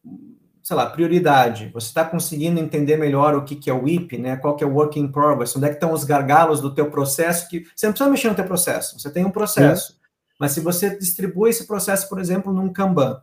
sei lá, prioridade. Você está conseguindo entender melhor o que, que é o WIP, né? Qual que é o work in progress, onde é que estão os gargalos do teu processo, que você não precisa mexer no teu processo, você tem um processo. Sim. Mas se você distribui esse processo, por exemplo, num Kanban,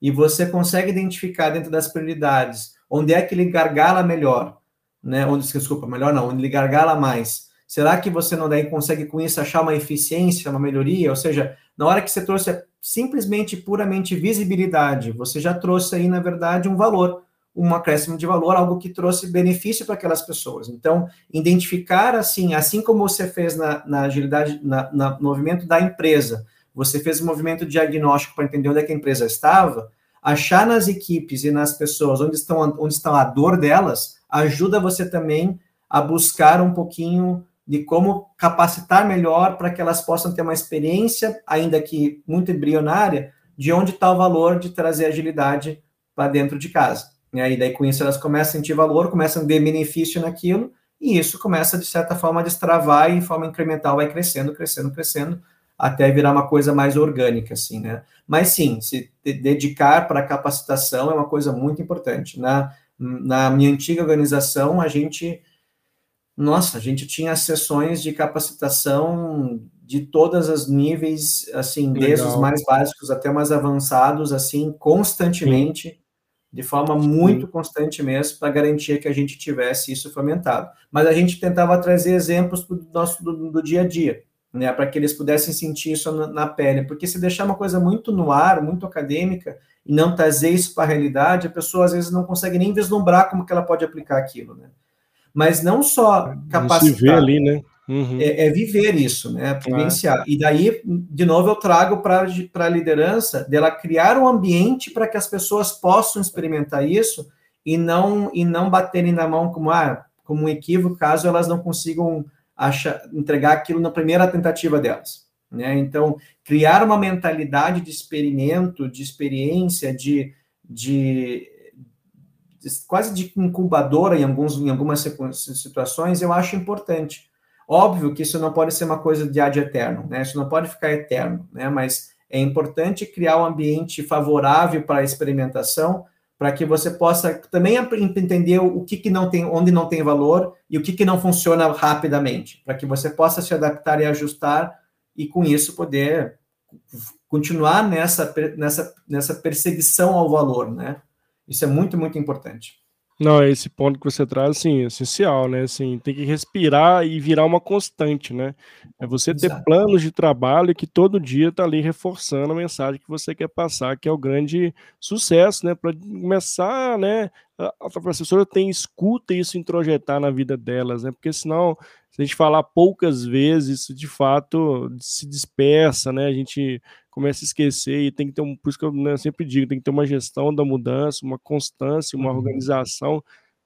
e você consegue identificar dentro das prioridades onde é que ele gargala melhor, né? Onde, desculpa, melhor não, onde ele gargala mais. Será que você não daí consegue com isso achar uma eficiência, uma melhoria? Ou seja, na hora que você trouxe simplesmente puramente visibilidade, você já trouxe aí, na verdade, um valor, um acréscimo de valor, algo que trouxe benefício para aquelas pessoas. Então, identificar assim, assim como você fez na, na agilidade, na, no movimento da empresa, você fez um movimento diagnóstico para entender onde é que a empresa estava, achar nas equipes e nas pessoas onde estão onde está a dor delas, ajuda você também a buscar um pouquinho de como capacitar melhor para que elas possam ter uma experiência, ainda que muito embrionária, de onde está o valor de trazer agilidade para dentro de casa. E daí com isso elas começam a sentir valor, começam a ver benefício naquilo, e isso começa, de certa forma, a destravar e, em forma incremental, vai crescendo, crescendo, crescendo, até virar uma coisa mais orgânica, assim, né? Mas sim, se dedicar para a capacitação é uma coisa muito importante. Na, na minha antiga organização, a gente, nossa, a gente tinha sessões de capacitação de todos os níveis, assim, Legal. desde os mais básicos até mais avançados, assim, constantemente, sim. de forma muito sim. constante mesmo, para garantir que a gente tivesse isso fomentado. Mas a gente tentava trazer exemplos do nosso do, do dia a dia né, para que eles pudessem sentir isso na, na, pele, porque se deixar uma coisa muito no ar, muito acadêmica, e não trazer isso para a realidade, a pessoa às vezes não consegue nem vislumbrar como que ela pode aplicar aquilo, né? Mas não só capacitar... Se ali, né? Uhum. É, é, viver isso, né? Vivenciar. É. E daí, de novo, eu trago para a liderança dela criar um ambiente para que as pessoas possam experimentar isso e não e não baterem na mão como, ah, como um equívoco, caso elas não consigam acha, entregar aquilo na primeira tentativa delas. Né? Então, criar uma mentalidade de experimento, de experiência, de, de, de quase de incubadora em, alguns, em algumas situações, eu acho importante. Óbvio que isso não pode ser uma coisa de ad eterno, né? Isso não pode ficar eterno, né? Mas é importante criar um ambiente favorável para a experimentação, para que você possa também entender o que, que não tem, onde não tem valor e o que, que não funciona rapidamente, para que você possa se adaptar e ajustar e com isso poder continuar nessa, nessa, nessa perseguição ao valor, né? Isso é muito, muito importante. Não, esse ponto que você traz, assim, é essencial, né? Assim, tem que respirar e virar uma constante, né? É você ter Exato. planos de trabalho que todo dia tá ali reforçando a mensagem que você quer passar, que é o grande sucesso, né? Para começar, né? A, professora tem escuta isso introjetar na vida delas, né? Porque senão, se a gente falar poucas vezes, isso de fato se dispersa, né? A gente começa a esquecer e tem que ter um, por isso que eu né, sempre digo, tem que ter uma gestão da mudança, uma constância, uma uhum. organização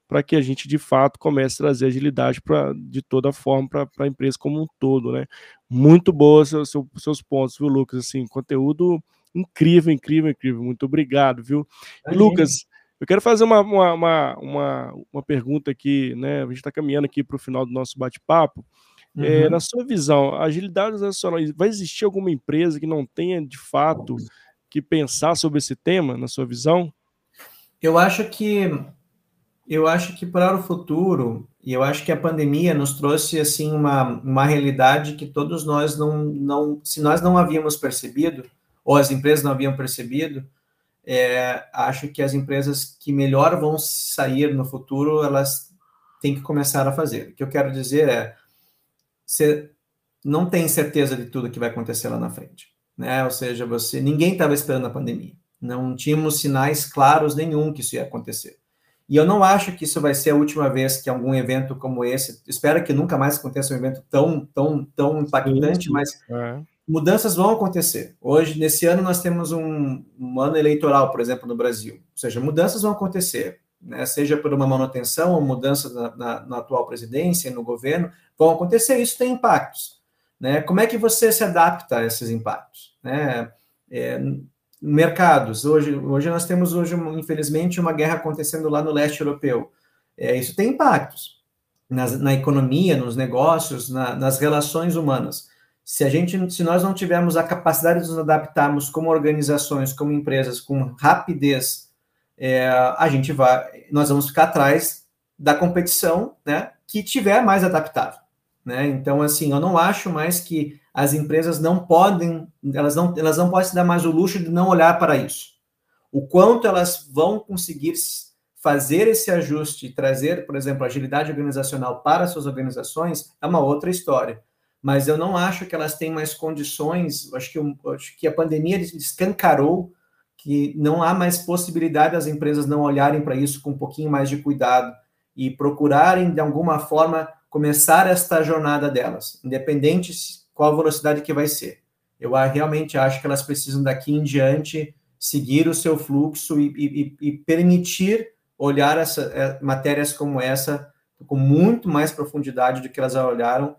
para que a gente de fato comece a trazer agilidade para de toda forma para a empresa como um todo, né? Muito boa seus, seus pontos, viu, Lucas? Assim, conteúdo incrível, incrível, incrível. Muito obrigado, viu? E, Lucas, eu quero fazer uma, uma, uma, uma, uma pergunta aqui, né? A gente está caminhando aqui para o final do nosso bate-papo. É, uhum. É, na sua visão, a agilidade organizacional, vai existir alguma empresa que não tenha de fato que pensar sobre esse tema, na sua visão? Eu acho que eu acho que para o futuro, e eu acho que a pandemia nos trouxe assim uma, uma realidade que todos nós não, não se nós não havíamos percebido, ou as empresas não haviam percebido, é, acho que as empresas que melhor vão sair no futuro, elas têm que começar a fazer. O que eu quero dizer é, você não tem certeza de tudo que vai acontecer lá na frente, né? Ou seja, você ninguém estava esperando a pandemia, não tínhamos sinais claros nenhum que isso ia acontecer. E eu não acho que isso vai ser a última vez que algum evento como esse, espero que nunca mais aconteça um evento tão tão tão impactante, mas é. Mudanças vão acontecer. Hoje, nesse ano, nós temos um, um ano eleitoral, por exemplo, no Brasil. Ou seja, mudanças vão acontecer né, seja por uma manutenção ou mudança na, na, na, atual presidência, no governo, vão acontecer, isso tem impactos. Né? Como é que você se adapta a esses impactos? Né? É, mercados, hoje, hoje nós temos, hoje, infelizmente, uma guerra acontecendo lá no leste europeu. É, isso tem impactos nas, na economia, nos negócios, na, nas relações humanas. Se a gente, se nós não tivermos a capacidade de nos adaptarmos como organizações, como empresas, com rapidez é, a gente vai, nós vamos ficar atrás da competição, né, que tiver mais adaptável, né? Então, assim, eu não acho mais que as empresas não podem, elas não, elas não podem se dar mais o luxo de não olhar para isso. O quanto elas vão conseguir fazer esse ajuste e trazer, por exemplo, agilidade organizacional para suas organizações é uma outra história. Mas eu não acho que elas têm mais condições. Acho que, acho que a pandemia escancarou que não há mais possibilidade das empresas não olharem para isso com um pouquinho mais de cuidado e procurarem, de alguma forma, começar esta jornada delas, independente qual velocidade que vai ser. Eu realmente acho que elas precisam, daqui em diante, seguir o seu fluxo e, e, e permitir olhar essa, é, matérias como essa com muito mais profundidade do que elas olharam,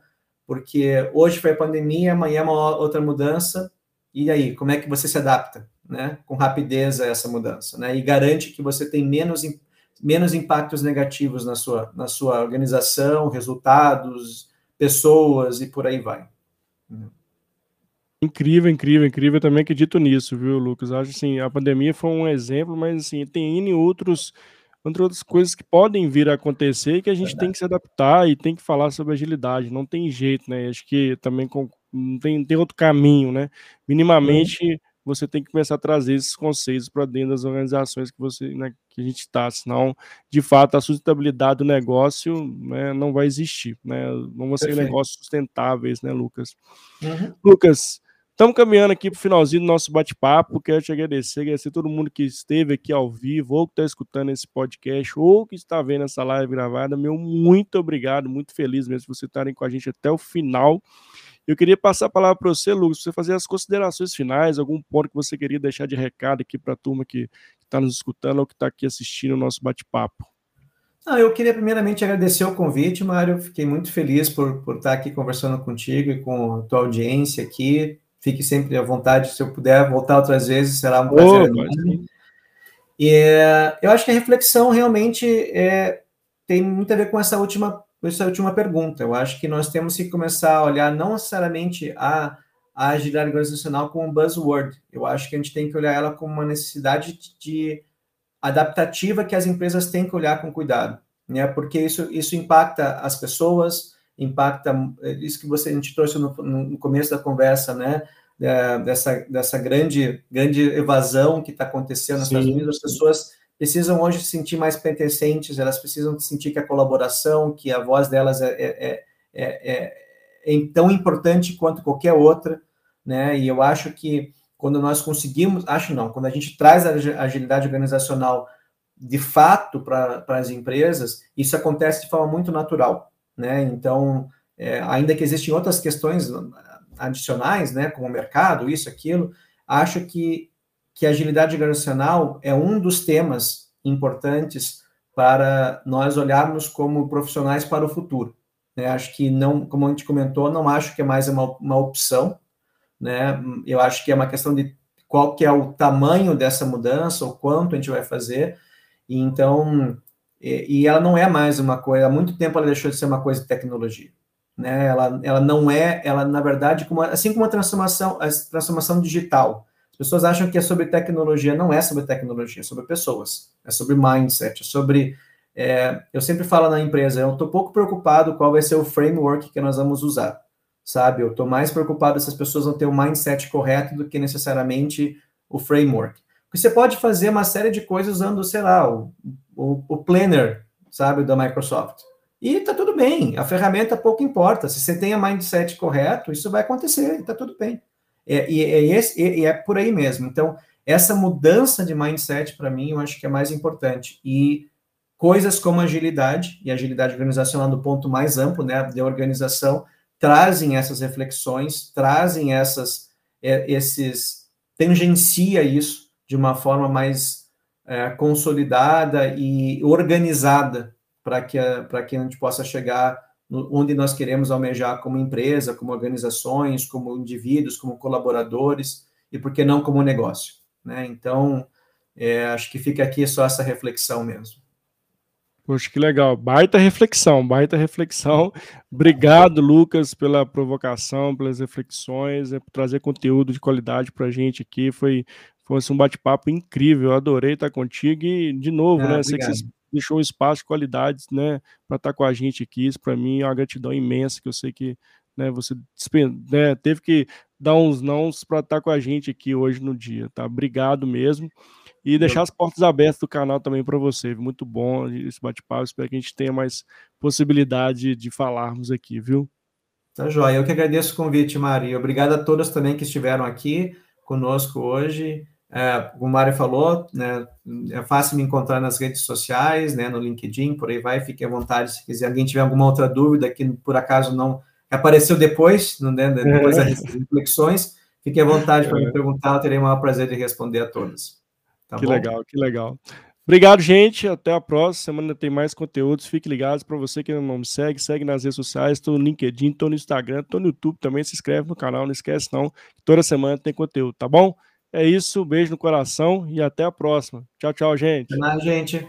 porque hoje foi a pandemia, amanhã é uma outra mudança, e aí, como é que você se adapta? né, com rapidez a essa mudança, né, e garante que você tem menos, menos impactos negativos na sua, na sua organização, resultados, pessoas e por aí vai. Incrível, incrível, incrível. Eu também acredito nisso, viu, Lucas? Acho assim, a pandemia foi um exemplo, mas assim, tem N outros, entre outras coisas que podem vir a acontecer e que a gente Verdade. tem que se adaptar e tem que falar sobre agilidade. Não tem jeito, né? Acho que também com, não tem, tem outro caminho, né? Minimamente você tem que começar a trazer esses conceitos para dentro das organizações que você né, que a gente está, senão, de fato, a sustentabilidade do negócio né, não vai existir, né? Não vão ser negócios sustentáveis, né, Lucas? Uhum. Lucas, estamos caminhando aqui para o finalzinho do nosso bate-papo. Quero te agradecer, agradecer todo mundo que esteve aqui ao vivo, ou que está escutando esse podcast, ou que está vendo essa live gravada. Meu muito obrigado, muito feliz mesmo por você estarem com a gente até o final. Eu queria passar a palavra para você, Lucas, você fazer as considerações finais, algum ponto que você queria deixar de recado aqui para a turma que está nos escutando ou que está aqui assistindo o nosso bate-papo. Eu queria primeiramente agradecer o convite, Mário. Fiquei muito feliz por, por estar aqui conversando contigo e com a tua audiência aqui. Fique sempre à vontade, se eu puder voltar outras vezes, será um prazer. Oh, e é, eu acho que a reflexão realmente é, tem muito a ver com essa última por isso a última pergunta. Eu acho que nós temos que começar a olhar não necessariamente a, a agilidade organizacional como um buzzword. Eu acho que a gente tem que olhar ela como uma necessidade de adaptativa que as empresas têm que olhar com cuidado, né? Porque isso, isso impacta as pessoas, impacta isso que você a gente trouxe no, no começo da conversa, né? dessa, dessa grande, grande evasão que está acontecendo nos Sim. Estados Unidos, as pessoas precisam hoje se sentir mais pertencentes, elas precisam sentir que a colaboração, que a voz delas é, é, é, é, tão importante quanto qualquer outra, né? E eu acho que quando nós conseguimos, acho não, quando a gente traz a agilidade organizacional de fato para as empresas, isso acontece de forma muito natural, né? Então, ainda que existem outras questões adicionais, né, como o mercado, isso, aquilo, acho que, que a agilidade organizacional é um dos temas importantes para nós olharmos como profissionais para o futuro. Né? Acho que não, como a gente comentou, não acho que é mais uma, uma opção, né? Eu acho que é uma questão de qual que é o tamanho dessa mudança, o quanto a gente vai fazer. E então, e, e ela não é mais uma coisa, há muito tempo ela deixou de ser uma coisa de tecnologia né? Ela, ela não é, ela na verdade, como, assim como a transformação, a transformação digital. As pessoas acham que é sobre tecnologia, não é sobre tecnologia, é sobre pessoas, é sobre mindset, é sobre. É, eu sempre falo na empresa, eu estou pouco preocupado qual vai ser o framework que nós vamos usar, sabe? Eu estou mais preocupado se as pessoas vão ter o mindset correto do que necessariamente o framework. Porque você pode fazer uma série de coisas usando, sei lá, o, o, o Planner, sabe, da Microsoft. E tá tudo bem, a ferramenta pouco importa. Se você tem a mindset correto, isso vai acontecer, tá tudo bem. É, e, é, esse, e é por aí mesmo. Então, essa mudança de mindset, para mim, eu acho que é mais importante. E coisas como agilidade, e agilidade organizacional do ponto mais amplo, né, de organização, trazem essas reflexões, trazem essas, é, esses, tangencia isso de uma forma mais é, consolidada e organizada para que, a, que a gente possa chegar no, onde nós queremos almejar como empresa, como organizações, como indivíduos, como colaboradores e, por que não, como negócio. Né? Então, é, acho que fica aqui só essa reflexão mesmo. Poxa, que legal. Baita reflexão, baita reflexão. Obrigado, Lucas, pela provocação, pelas reflexões, é, por trazer conteúdo de qualidade para a gente aqui. Foi, foi assim, um bate-papo incrível. Adorei estar contigo e, de novo, ah, né? Sei que vocês deixou um espaço de qualidades, né, para estar com a gente aqui. Isso para mim é uma gratidão imensa, que eu sei que né, você né, teve que dar uns nãos para estar com a gente aqui hoje no dia, tá? Obrigado mesmo. E deixar as portas abertas do canal também para você. Muito bom esse bate-papo. Espero que a gente tenha mais possibilidade de falarmos aqui, viu? Tá joia. Eu que agradeço o convite, Maria. Obrigado a todas também que estiveram aqui conosco hoje. É, como o Mário falou, né, é fácil me encontrar nas redes sociais, né, no LinkedIn, por aí vai, fique à vontade se quiser. Alguém tiver alguma outra dúvida que por acaso não apareceu depois, né, depois das reflexões, fique à vontade para me perguntar, eu terei o maior prazer de responder a todas. Tá que bom? legal, que legal. Obrigado, gente. Até a próxima. Semana tem mais conteúdos. Fique ligados. Para você que não me segue, segue nas redes sociais. Estou no LinkedIn, estou no Instagram, estou no YouTube também. Se inscreve no canal. Não esquece, não. Toda semana tem conteúdo, tá bom? É isso, beijo no coração e até a próxima. Tchau, tchau, gente. Até mais, gente.